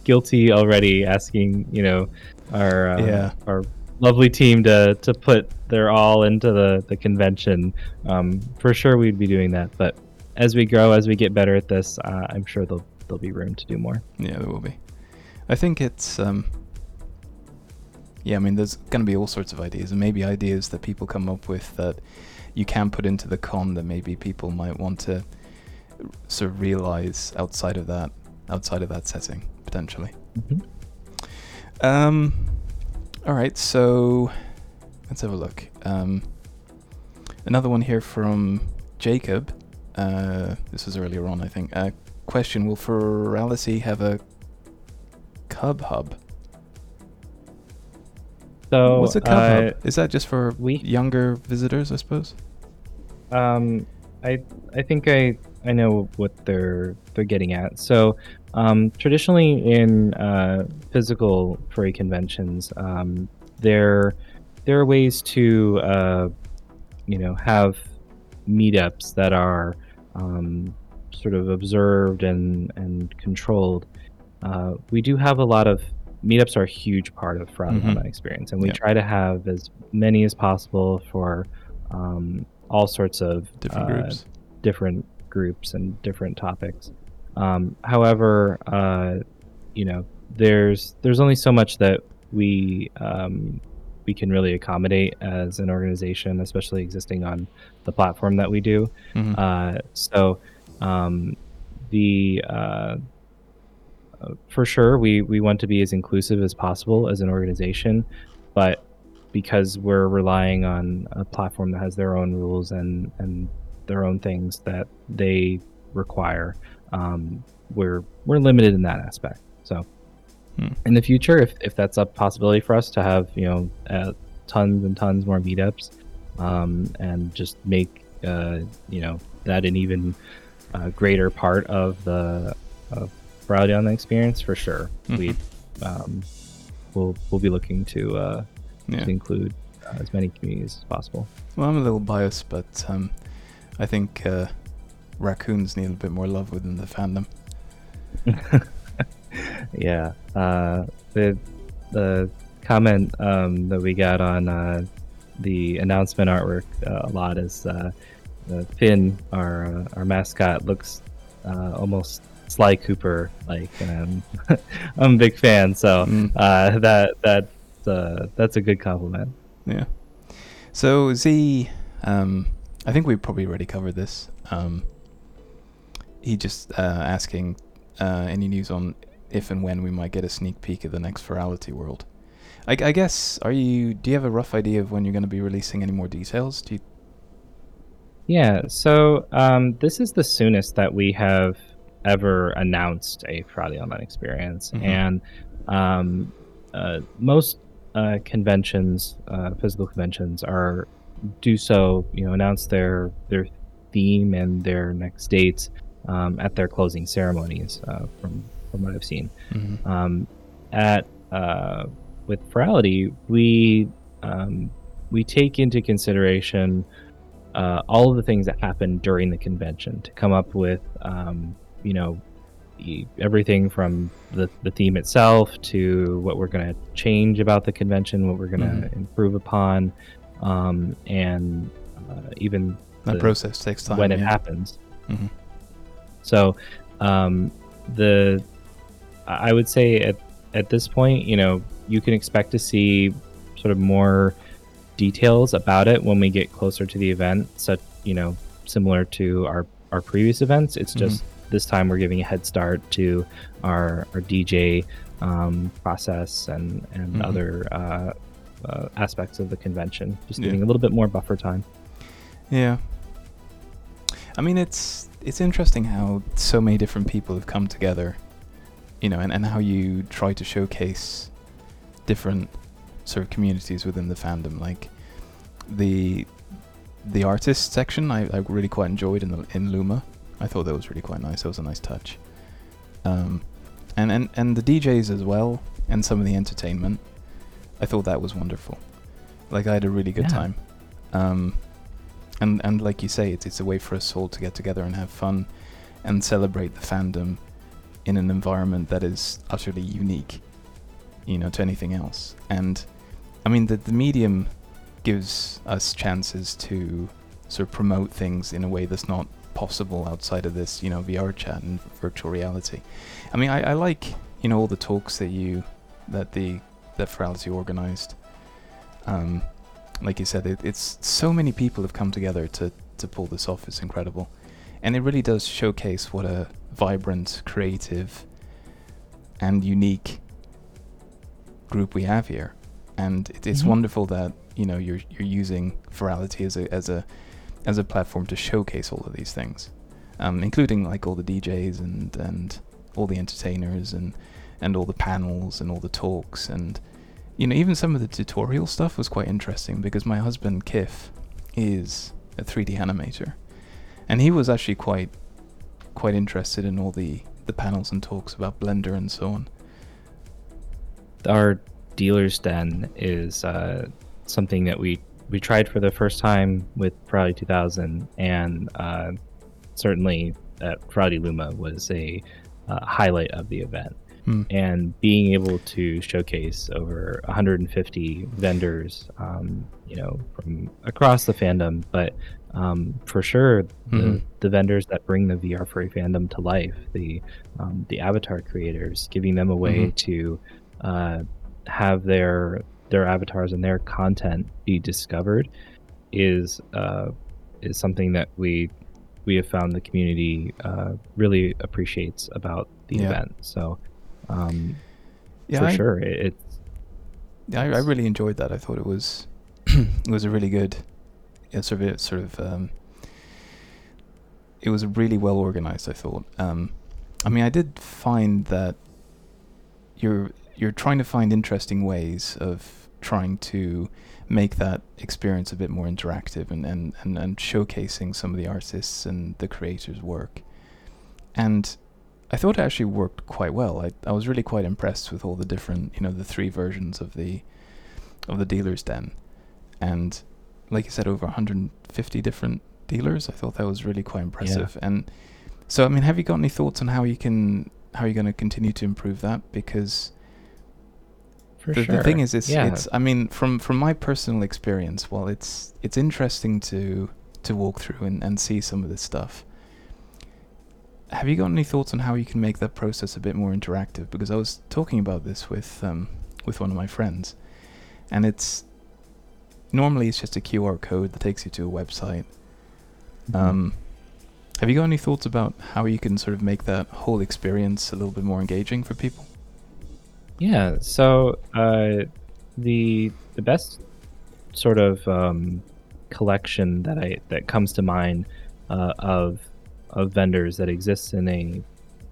guilty already asking, you know, our uh, Yeah. our lovely team to to put their all into the the convention, um, for sure we'd be doing that. But as we grow, as we get better at this, uh, I'm sure there'll there'll be room to do more. Yeah, there will be. I think it's um yeah, I mean there's going to be all sorts of ideas and maybe ideas that people come up with that you can put into the con that maybe people might want to sort of realize outside of that outside of that setting potentially. Mhm. Um all right, so let's have a look. Um another one here from Jacob. Uh this was earlier on, I think. Uh question, will Furality have a Cub Hub. So What's a Cub uh, Hub? Is that just for we- younger visitors, I suppose? Um, I I think I I know what they're they're getting at. So um, traditionally in uh, physical furry conventions, um, there there are ways to uh, you know have meetups that are um, sort of observed and and controlled. Uh, we do have a lot of meetups are a huge part of Mhm. Online experience, and we Yeah. try to have as many as possible for um, all sorts of Different uh, groups. different groups and different topics. Um, however, uh, you know, there's there's only so much that we um, we can really accommodate as an organization, especially existing on the platform that we do. Mhm. Uh, so um, the uh, for sure we we want to be as inclusive as possible as an organization, but because we're relying on a platform that has their own rules and and their own things that they require, um, we're we're limited in that aspect. So Hmm. in the future, if if that's a possibility for us to have you know uh, tons and tons more meetups, um, and just make uh, you know that an even uh, greater part of the of Furality Online the experience for sure. Mhm. We um, we'll we'll be looking to uh, Yeah. to include uh, as many communities as possible. Well, I'm a little biased, but um, I think uh, raccoons need a bit more love within the fandom. <laughs> yeah, uh, the the comment um, that we got on uh, the announcement artwork uh, a lot is Finn, our uh, our mascot, looks uh, almost Sly Cooper like. Um, <laughs> I'm a big fan, so Mm. uh, that that uh, that's a good compliment. Yeah. So Z, um, I think we probably already covered this. Um, he just uh, asking uh, any news on if and when we might get a sneak peek of the next Furality World. I, I guess are you? Do you have a rough idea of when you're going to be releasing any more details? Do you? Yeah, so um, this is the soonest that we have ever announced a Furality Online experience, Mhm. and um, uh, most uh, conventions, uh, physical conventions, are do so. You know, announce their their theme and their next dates um, at their closing ceremonies. Uh, from from what I've seen, Mhm. um, at uh, with Furality, we um, we take into consideration uh, all of the things that happen during the convention to come up with um, you know everything from the, the theme itself to what we're going to change about the convention what we're going to Mhm. improve upon um, and uh, even That the- process takes time. when it yeah. happens Mhm. so um, the I would say at at this point, you know, you can expect to see sort of more details about it when we get closer to the event. Such you know, similar to our our previous events. It's just this time we're giving a head start to our our DJ um, process and and Mhm. other uh, uh, aspects of the convention. Just Yeah. giving a little bit more buffer time. Yeah. I mean, it's it's interesting how so many different people have come together, you know, and, and how you try to showcase different sort of communities within the fandom. Like the the artist section, I, I really quite enjoyed in the, in Luma. I thought that was really quite nice. That was a nice touch. Um, and, and and the DJs as well, and some of the entertainment. I thought that was wonderful. Like I had a really good Yeah. time. Um, and and like you say, it's it's a way for us all to get together and have fun, and celebrate the fandom in an environment that is utterly unique, you know, to anything else. And I mean, the the medium gives us chances to sort of promote things in a way that's not possible outside of this, you know, VR chat and virtual reality. I mean, I, I like you know all the talks that you that the that Furality organized. Um, like you said, it, it's so many people have come together to to pull this off. It's incredible, and it really does showcase what a vibrant, creative, and unique group we have here. And it, it's Mhm. wonderful that you know you're you're using Furality as a as a as a platform to showcase all of these things, um, including like all the DJs and and all the entertainers and and all the panels and all the talks and you know even some of the tutorial stuff was quite interesting because my husband Kif is a 3D animator and he was actually quite quite interested in all the the panels and talks about Blender and so on. our dealer's den is uh, something that we we tried for the first time with Furality 2000, and uh, certainly at Furality Luma was a uh, highlight of the event. Hmm. And being able to showcase over 150 vendors, um, you know, from across the fandom, but um, for sure the, Mhm. the vendors that bring the VR furry fandom to life, the um, the avatar creators, giving them a way Mhm. to uh, have their their avatars and their content be discovered is uh, is something that we we have found the community uh, really appreciates about the Yeah. event. So um, Yeah, for I, sure, it, it's Yeah, I, I really enjoyed that. I thought it was <clears throat> it was a really good, yeah, sort of sort of. Um, it was really well organized. I thought. Um, I mean, I did find that you're you're trying to find interesting ways of trying to make that experience a bit more interactive and, and, and, and showcasing some of the artists and the creators' work. And I thought it actually worked quite well. I, I was really quite impressed with all the different, you know, the three versions of the of the dealers den, and like you said, over 150 different dealers. I thought that was really quite impressive. And so, I mean, have you got any thoughts on how you can how you're going to continue to improve that? Because for the, sure. the thing is, it's yeah. it's. I mean, from from my personal experience, while it's it's interesting to to walk through and, and see some of this stuff. Have you got any thoughts on how you can make that process a bit more interactive? Because I was talking about this with um, with one of my friends, and it's normally it's just a QR code that takes you to a website. Mhm. Um, have you got any thoughts about how you can sort of make that whole experience a little bit more engaging for people? Yeah. So uh, the the best sort of um, collection that I that comes to mind uh, of of vendors that exists in a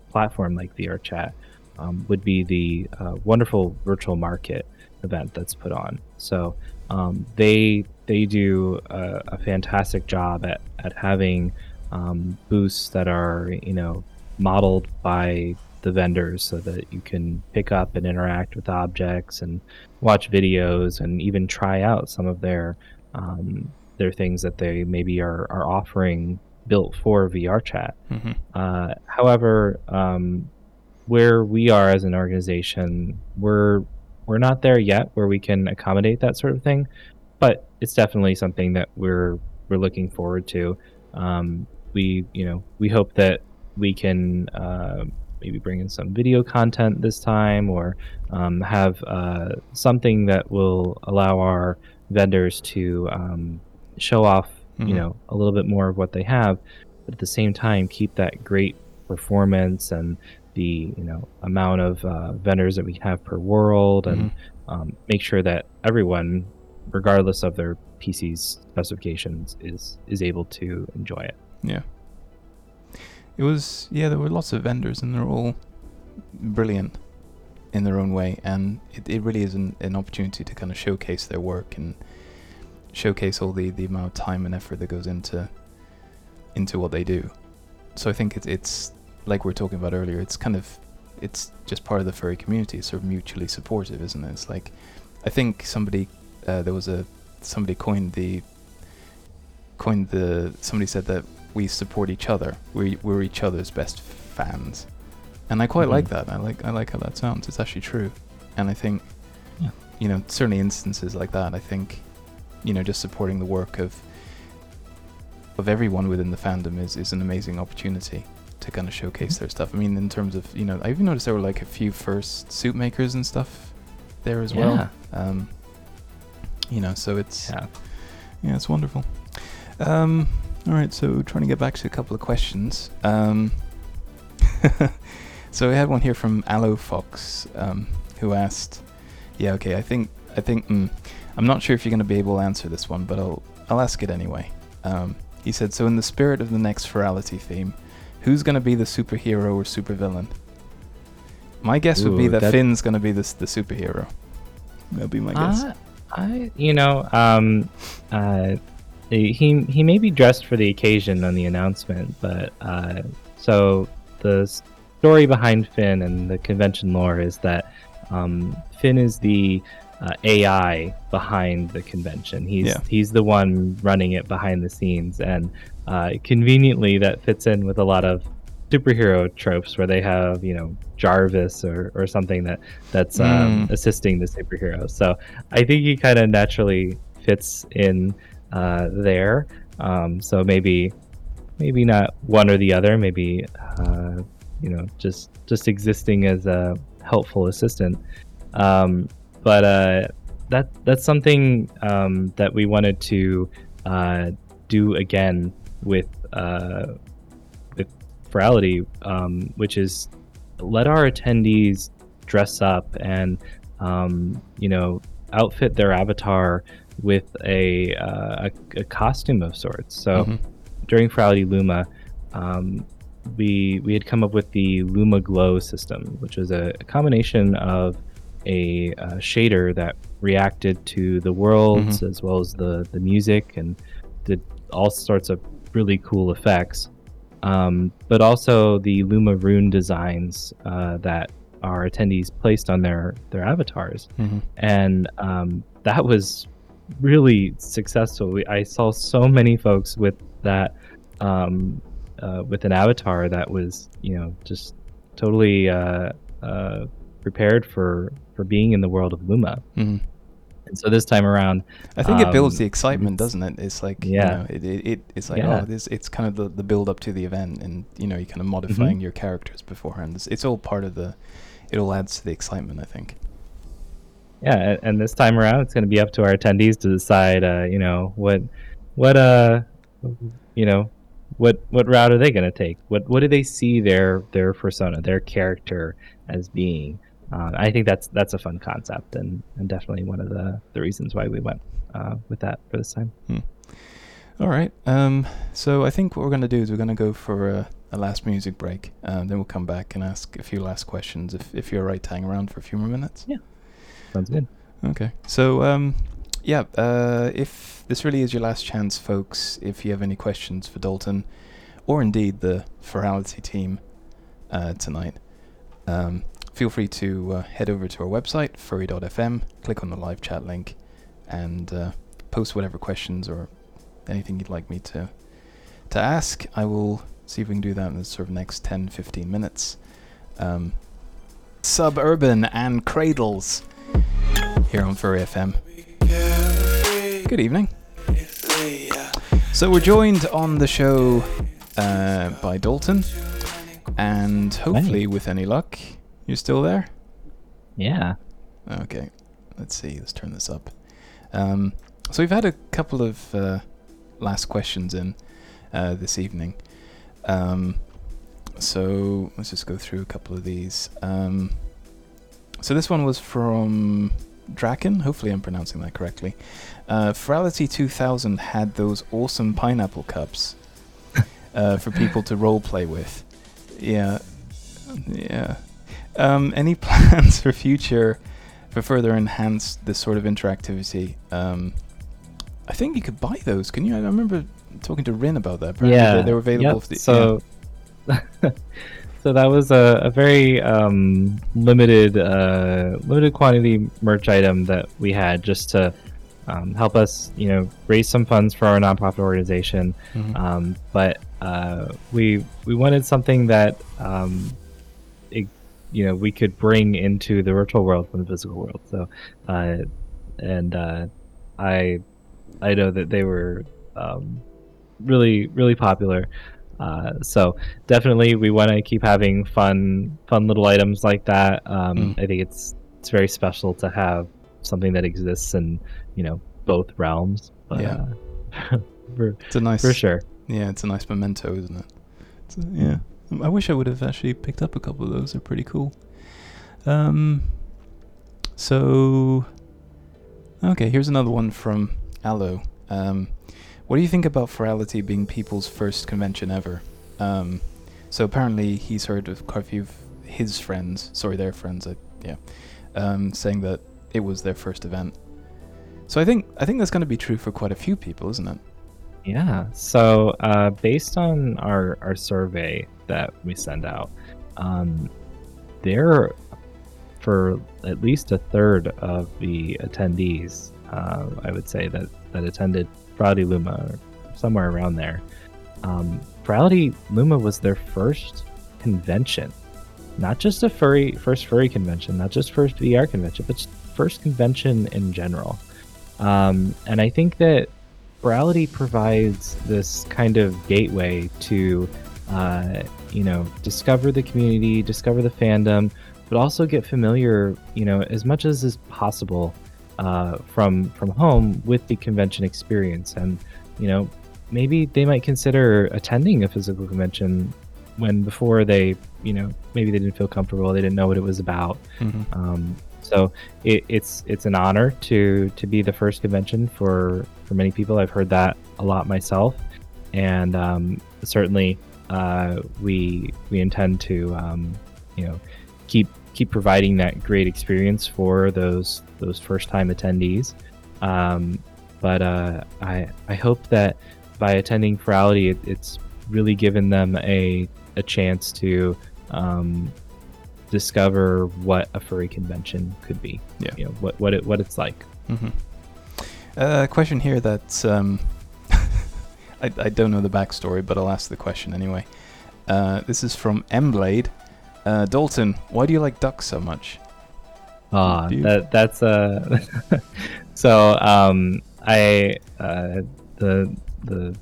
platform like VRChat um, would be the uh, wonderful virtual market event that's put on. So um, they they do a, a, fantastic job at, at having um, booths that are you know modeled by the vendors so that you can pick up and interact with objects and watch videos and even try out some of their um, their things that they maybe are, are offering built for VR chat. Mm-hmm. Uh, however, um, where we are as an organization, we're we're not there yet where we can accommodate that sort of thing, but it's definitely something that we're we're looking forward to. Um, we you know we hope that we can uh, maybe bring in some video content this time or um, have uh, something that will allow our vendors to um, show off mm-hmm. you know a little bit more of what they have but at the same time keep that great performance and the you know amount of uh, vendors that we have per world and mm-hmm. um, make sure that everyone regardless of their PC's specifications is is able to enjoy it yeah it was yeah there were lots of vendors and they're all brilliant in their own way. And it, it really is an, an opportunity to kind of showcase their work and showcase all the, the amount of time and effort that goes into into what they do. So i think it's it's like we were talking about earlier it's kind of it's just part of the furry community. It's sort of mutually supportive isn't it? It's like i think somebody uh, there was a somebody coined the coined the somebody said that we support each other. We we're each other's best fans, and I quite mm-hmm. like that. I like I like how that sounds. It's actually true, and I think, yeah. you know, certainly instances like that. I think, you know, just supporting the work of of everyone within the fandom is is an amazing opportunity to kind of showcase mm-hmm. their stuff. I mean, in terms of you know, I even noticed there were like a few fursuit makers and stuff there as yeah. well. Um, you know, so it's yeah, yeah it's wonderful. Um, all right, so trying to get back to a couple of questions. Um, <laughs> so we had one here from Aloe Fox, um, who asked, "Yeah, okay, I think I think mm, I'm not sure if you're going to be able to answer this one, but I'll I'll ask it anyway." Um, he said, "So in the spirit of the next Furality theme, who's going to be the superhero or supervillain?" My guess Ooh, would be that, that Finn's going to be the the superhero. That'd be my guess. Uh, I, you know, um, uh, he he may be dressed for the occasion on the announcement, but uh, so the story behind Finn and the convention lore is that um, Finn is the uh, AI behind the convention. He's yeah. he's the one running it behind the scenes, and uh, conveniently that fits in with a lot of superhero tropes where they have you know Jarvis or, or something that that's um, mm. assisting the superhero. So I think he kind of naturally fits in uh, there. Um, so maybe maybe not one or the other. Maybe uh, you know just just existing as a helpful assistant. Um, but uh, that that's something um, that we wanted to uh, do again with uh, with Furality, um, which is let our attendees dress up and um, you know outfit their avatar with a, uh, a, a, costume of sorts. So mm-hmm. during Furality Luma, um, we we had come up with the Luma Glow system, which was a, a combination of a, a, shader that reacted to the worlds mm-hmm. as well as the the music and did all sorts of really cool effects. Um, but also the Luma rune designs uh, that our attendees placed on their their avatars, mm-hmm. and um, that was really successful. We, I saw so many folks with that, um, uh, with an avatar that was, you know, just totally uh, uh, prepared for for being in the world of Luma. Mm-hmm. And so this time around, I think um, it builds um, the excitement, doesn't it? It's like, yeah, you know, it, it, it, it's like, yeah. oh, this, it's kind of the, the build up to the event, and you know, you're kind of modifying mm-hmm. your characters beforehand. It's, it's all part of the, it all adds to the excitement, I think yeah, and this time around, it's going to be up to our attendees to decide, uh, you know, what, what, uh, you know, what what route are they going to take? What what do they see their their persona, their character as being? Uh, I think that's that's a fun concept, and, and definitely one of the the reasons why we went uh, with that for this time. Hmm. All right. Um, so I think what we're going to do is we're going to go for a, a last music break. Uh, then we'll come back and ask a few last questions if, if you're right to hang around for a few more minutes. Sounds good. Okay. So, um, yeah, uh, if this really is your last chance, folks, if you have any questions for Dalton, or indeed the Furality team uh, tonight, um, feel free to uh, head over to our website, furry.fm, click on the live chat link, and uh, post whatever questions or anything you'd like me to to ask. I will see if we can do that in the sort of next 10, 15 minutes. Um, Suburban and Cradles here on Furry FM. Good evening. So we're joined on the show uh, by Dalton, and hopefully, with any luck, you're still there. Yeah. Okay, let's see. Let's turn this up. Um, so we've had a couple of uh, last questions in uh, this evening. Um, so let's just go through a couple of these. Um, so this one was from Draken. Hopefully, I'm pronouncing that correctly. Uh, Furality 2000 had those awesome pineapple cups <laughs> uh, for people to role play with. Yeah, yeah. Um, any <laughs> plans for future for further enhance this sort of interactivity? Um, I think you could buy those. Can you? I remember talking to Rin about that. Apparently yeah. they, were available. Yep. For the, so, <laughs> so that was a, a very um, limited, uh, limited quantity merch item that we had just to um, help us, you know, raise some funds for our nonprofit organization. Mhm. Um, but uh, we we wanted something that um, it, you know we could bring into the virtual world from the physical world. So, uh, and uh, I I know that they were um, really really popular. Uh, so definitely we want to keep having fun fun little items like that. Um, Mm. I think it's it's very special to have something that exists in you know both realms. But, Yeah. uh, <laughs> for, It's a nice, for sure. yeah, it's a nice memento, isn't it? It's a- yeah, I wish I would have actually picked up a couple of those. They're pretty cool. Um, so okay, here's another one from Aloe. Um, what do you think about Furality being people's first convention ever? Um, so apparently he's heard of quite a few of his friends, sorry, their friends, yeah, um, saying that it was their first event. So I think I think that's going to be true for quite a few people, isn't it? Yeah. So uh, based on our, our survey that we send out, um, there for at least a third of the attendees, uh, I would say that that attended Furality Luma or somewhere around there. Um, Luma was their first convention, not just a furry first furry convention, not just first VR convention, but first convention in general. Um, and I think that Furality provides this kind of gateway to, uh, you know, discover the community, discover the fandom, but also get familiar, you know, as much as is possible uh, from from home with the convention experience. And you know, maybe they might consider attending a physical convention when before they, you know, maybe they didn't feel comfortable, they didn't know what it was about. Mm-hmm. Um, so it, it's it's an honor to to be the first convention for for many people. I've heard that a lot myself, and um, certainly uh, we we intend to um, you know keep keep providing that great experience for those those first time attendees. Um, but uh, I I hope that by attending Furality, it, it's really given them a a chance to um, discover what a furry convention could be. Yeah. You know what what it what it's like. Mm-hmm. Uh, question here that um, <laughs> I, I don't know the backstory, but I'll ask the question anyway. Uh, this is from Mblade. Uh, Dalton, why do you like ducks so much? Ah, you- that that's uh <laughs> so um I uh the the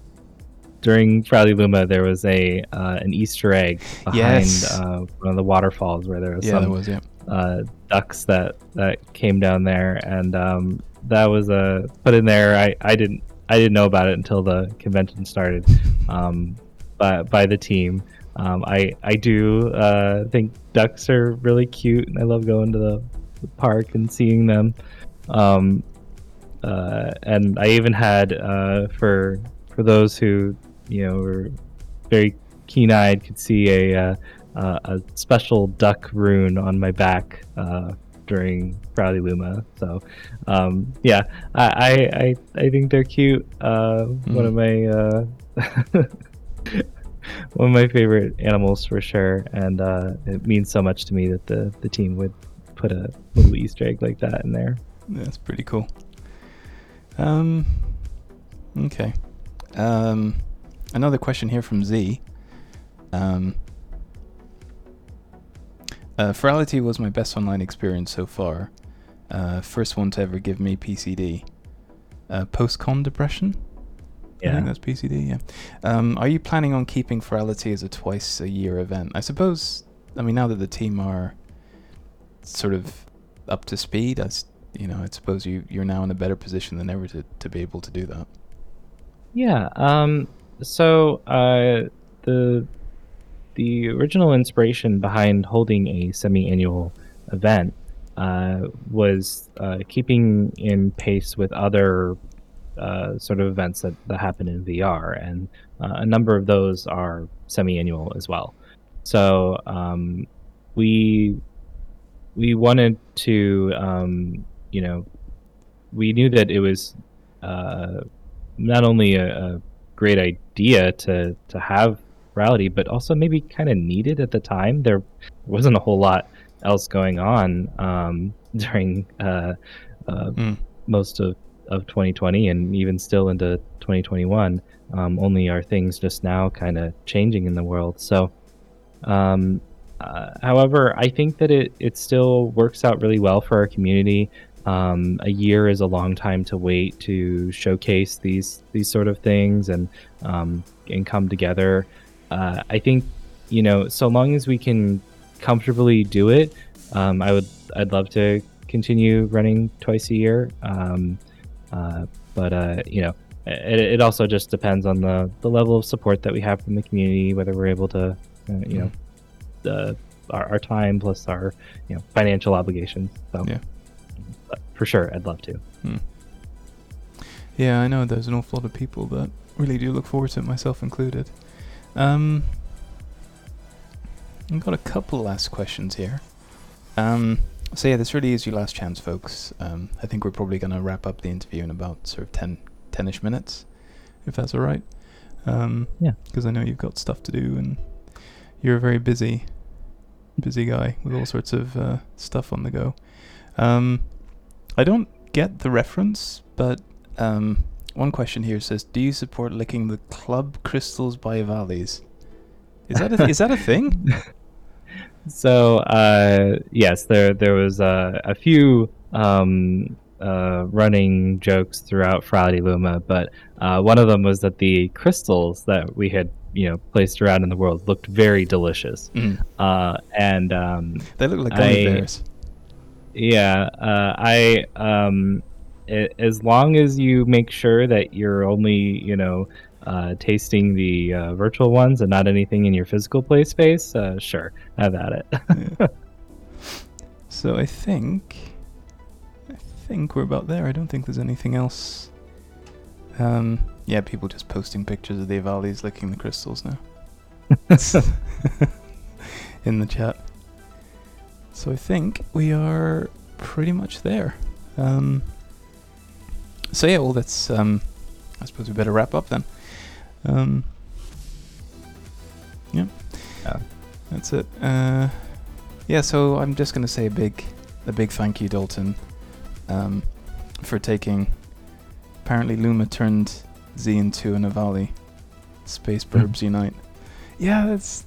during Furality Luma there was a uh, an Easter egg behind Yes. uh, one of the waterfalls where there was yeah, some was yeah. uh, ducks that that came down there and um that was uh, put in there I I didn't I didn't know about it until the convention started um by by the team um, I I do uh, think ducks are really cute, and I love going to the, the park and seeing them. Um, uh, and I even had uh, for for those who you know were very keen-eyed could see a uh, uh, a special duck rune on my back uh, during Furality Luma. So, um, yeah, I, I, I I think they're cute. Uh, One of my uh, <laughs> one of my favorite animals for sure, and uh, it means so much to me that the the team would put a little Easter egg like that in there. That's pretty cool. Um, okay. Um, another question here from Z. Um, uh, Furality was my best online experience so far. Uh, first one to ever give me PCD. Uh, Post-con depression. I think Yeah. that's PCD. Yeah. Um, are you planning on keeping Furality as a twice a year event? I suppose. I mean, now that the team are sort of up to speed, I, you know, I suppose you you're now in a better position than ever to, to be able to do that. Yeah. Um. So, uh, the the original inspiration behind holding a semi-annual event uh, was uh, keeping in pace with other uh, sort of events that, that happen in VR, and uh, a number of those are semi-annual as well. So um, we we wanted to, um, you know, we knew that it was uh, not only a, a great idea to to have Furality, but also maybe kind of needed at the time. There wasn't a whole lot else going on um, <laughs> during uh, uh, Mm. most of, of 2020 and even still into 2021. Um, only are things just now kind of changing in the world. So, um, uh, however, I think that it, it still works out really well for our community. Um, a year is a long time to wait to showcase these these sort of things and um, and come together. Uh, I think you know, so long as we can comfortably do it, um, I would I'd love to continue running twice a year. Um, uh, but uh, you know, it, it also just depends on the the level of support that we have from the community, whether we're able to, uh, you know, the our, our time plus our you know financial obligations. So Yeah. for sure, I'd love to. Yeah, I know there's an awful lot of people that really do look forward to it, myself included. Um, I've got a couple last questions here. Um, so yeah, this really is your last chance, folks. Um, I think we're probably going to wrap up the interview in about sort of 10, 10-ish minutes, if that's all right. Um, Yeah. Because I know you've got stuff to do, and you're a very busy, busy guy with all sorts of uh, stuff on the go. Um, I don't get the reference, but um, one question here says, "Do you support licking the club crystals by Avalis?" Is that a, is that a thing? <laughs> So uh, yes, there there was uh, a few um, uh, running jokes throughout Furality Luma, but uh, one of them was that the crystals that we had you know placed around in the world looked very delicious, Mm. uh, and um, They look like gummy bears. yeah, uh, I um, a- as long as you make sure that you're only you know uh, tasting the uh, virtual ones and not anything in your physical play space, uh, sure, have at it. <laughs> Yeah. So I think, I think we're about there. I don't think there's anything else. Um, yeah, people just posting pictures of the Avalis licking the crystals now <laughs> <laughs> in the chat. So I think we are pretty much there. Um, so yeah, well, that's. Um, I suppose we better wrap up then. Um, yeah, Yeah. that's it. Uh, yeah, so I'm just gonna say a big, a big thank you, Dalton, um, for taking. Apparently, Luma turned Z into an Avali. Space Burbs Unite. Yeah, that's.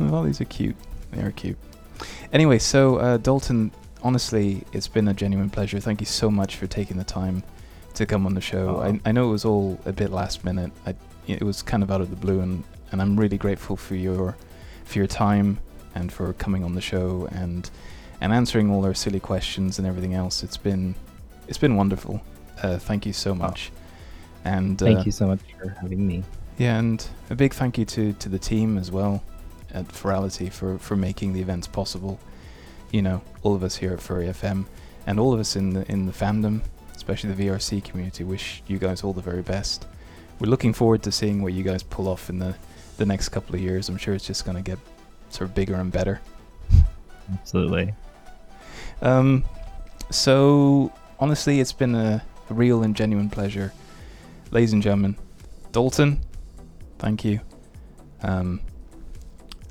Avalis are cute. They are cute. Anyway, so uh, Dalton, honestly, it's been a genuine pleasure. Thank you so much for taking the time to come on the show. Aw. I, I know it was all a bit last minute. I, it was kind of out of the blue, and, and I'm really grateful for your for your time and for coming on the show and and answering all our silly questions and everything else. It's been it's been wonderful. Uh, thank you so much. And uh, Thank you so much for having me. yeah, and a big thank you to, to the team as well at Furality for, for making the events possible. You know, all of us here at Furry FM and all of us in the in the fandom, especially the VRC community, wish you guys all the very best. We're looking forward to seeing what you guys pull off in the the next couple of years. I'm sure it's just going to get sort of bigger and better. <laughs> Absolutely. Um, so honestly, it's been a real and genuine pleasure, ladies and gentlemen. Dalton, thank you. Um,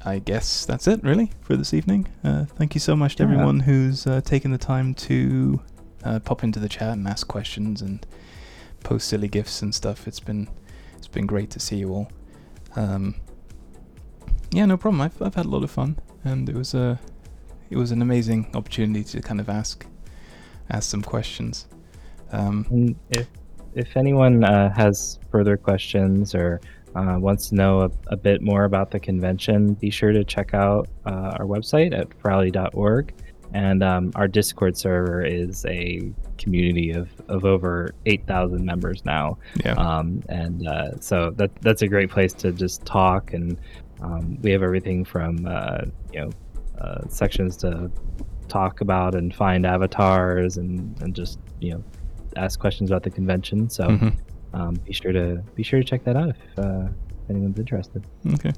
I guess that's it really for this evening. Uh, thank you so much to Yeah. everyone who's uh, taken the time to uh, pop into the chat and ask questions and post silly gifts and stuff. It's been it's been great to see you all. Um, yeah, no problem. I've I've had a lot of fun, and it was a it was an amazing opportunity to kind of ask ask some questions. Um, if if anyone uh, has further questions or uh, wants to know a, a bit more about the convention, be sure to check out uh, our website at furality.org. And um, our Discord server is a community of, of over 8,000 members now. yeah, Um, and uh, so that that's a great place to just talk. And um, we have everything from uh, you know uh, sections to talk about and find avatars and, and just you know ask questions about the convention. So Mhm. um, be sure to be sure to check that out if, uh, if anyone's interested. Okay.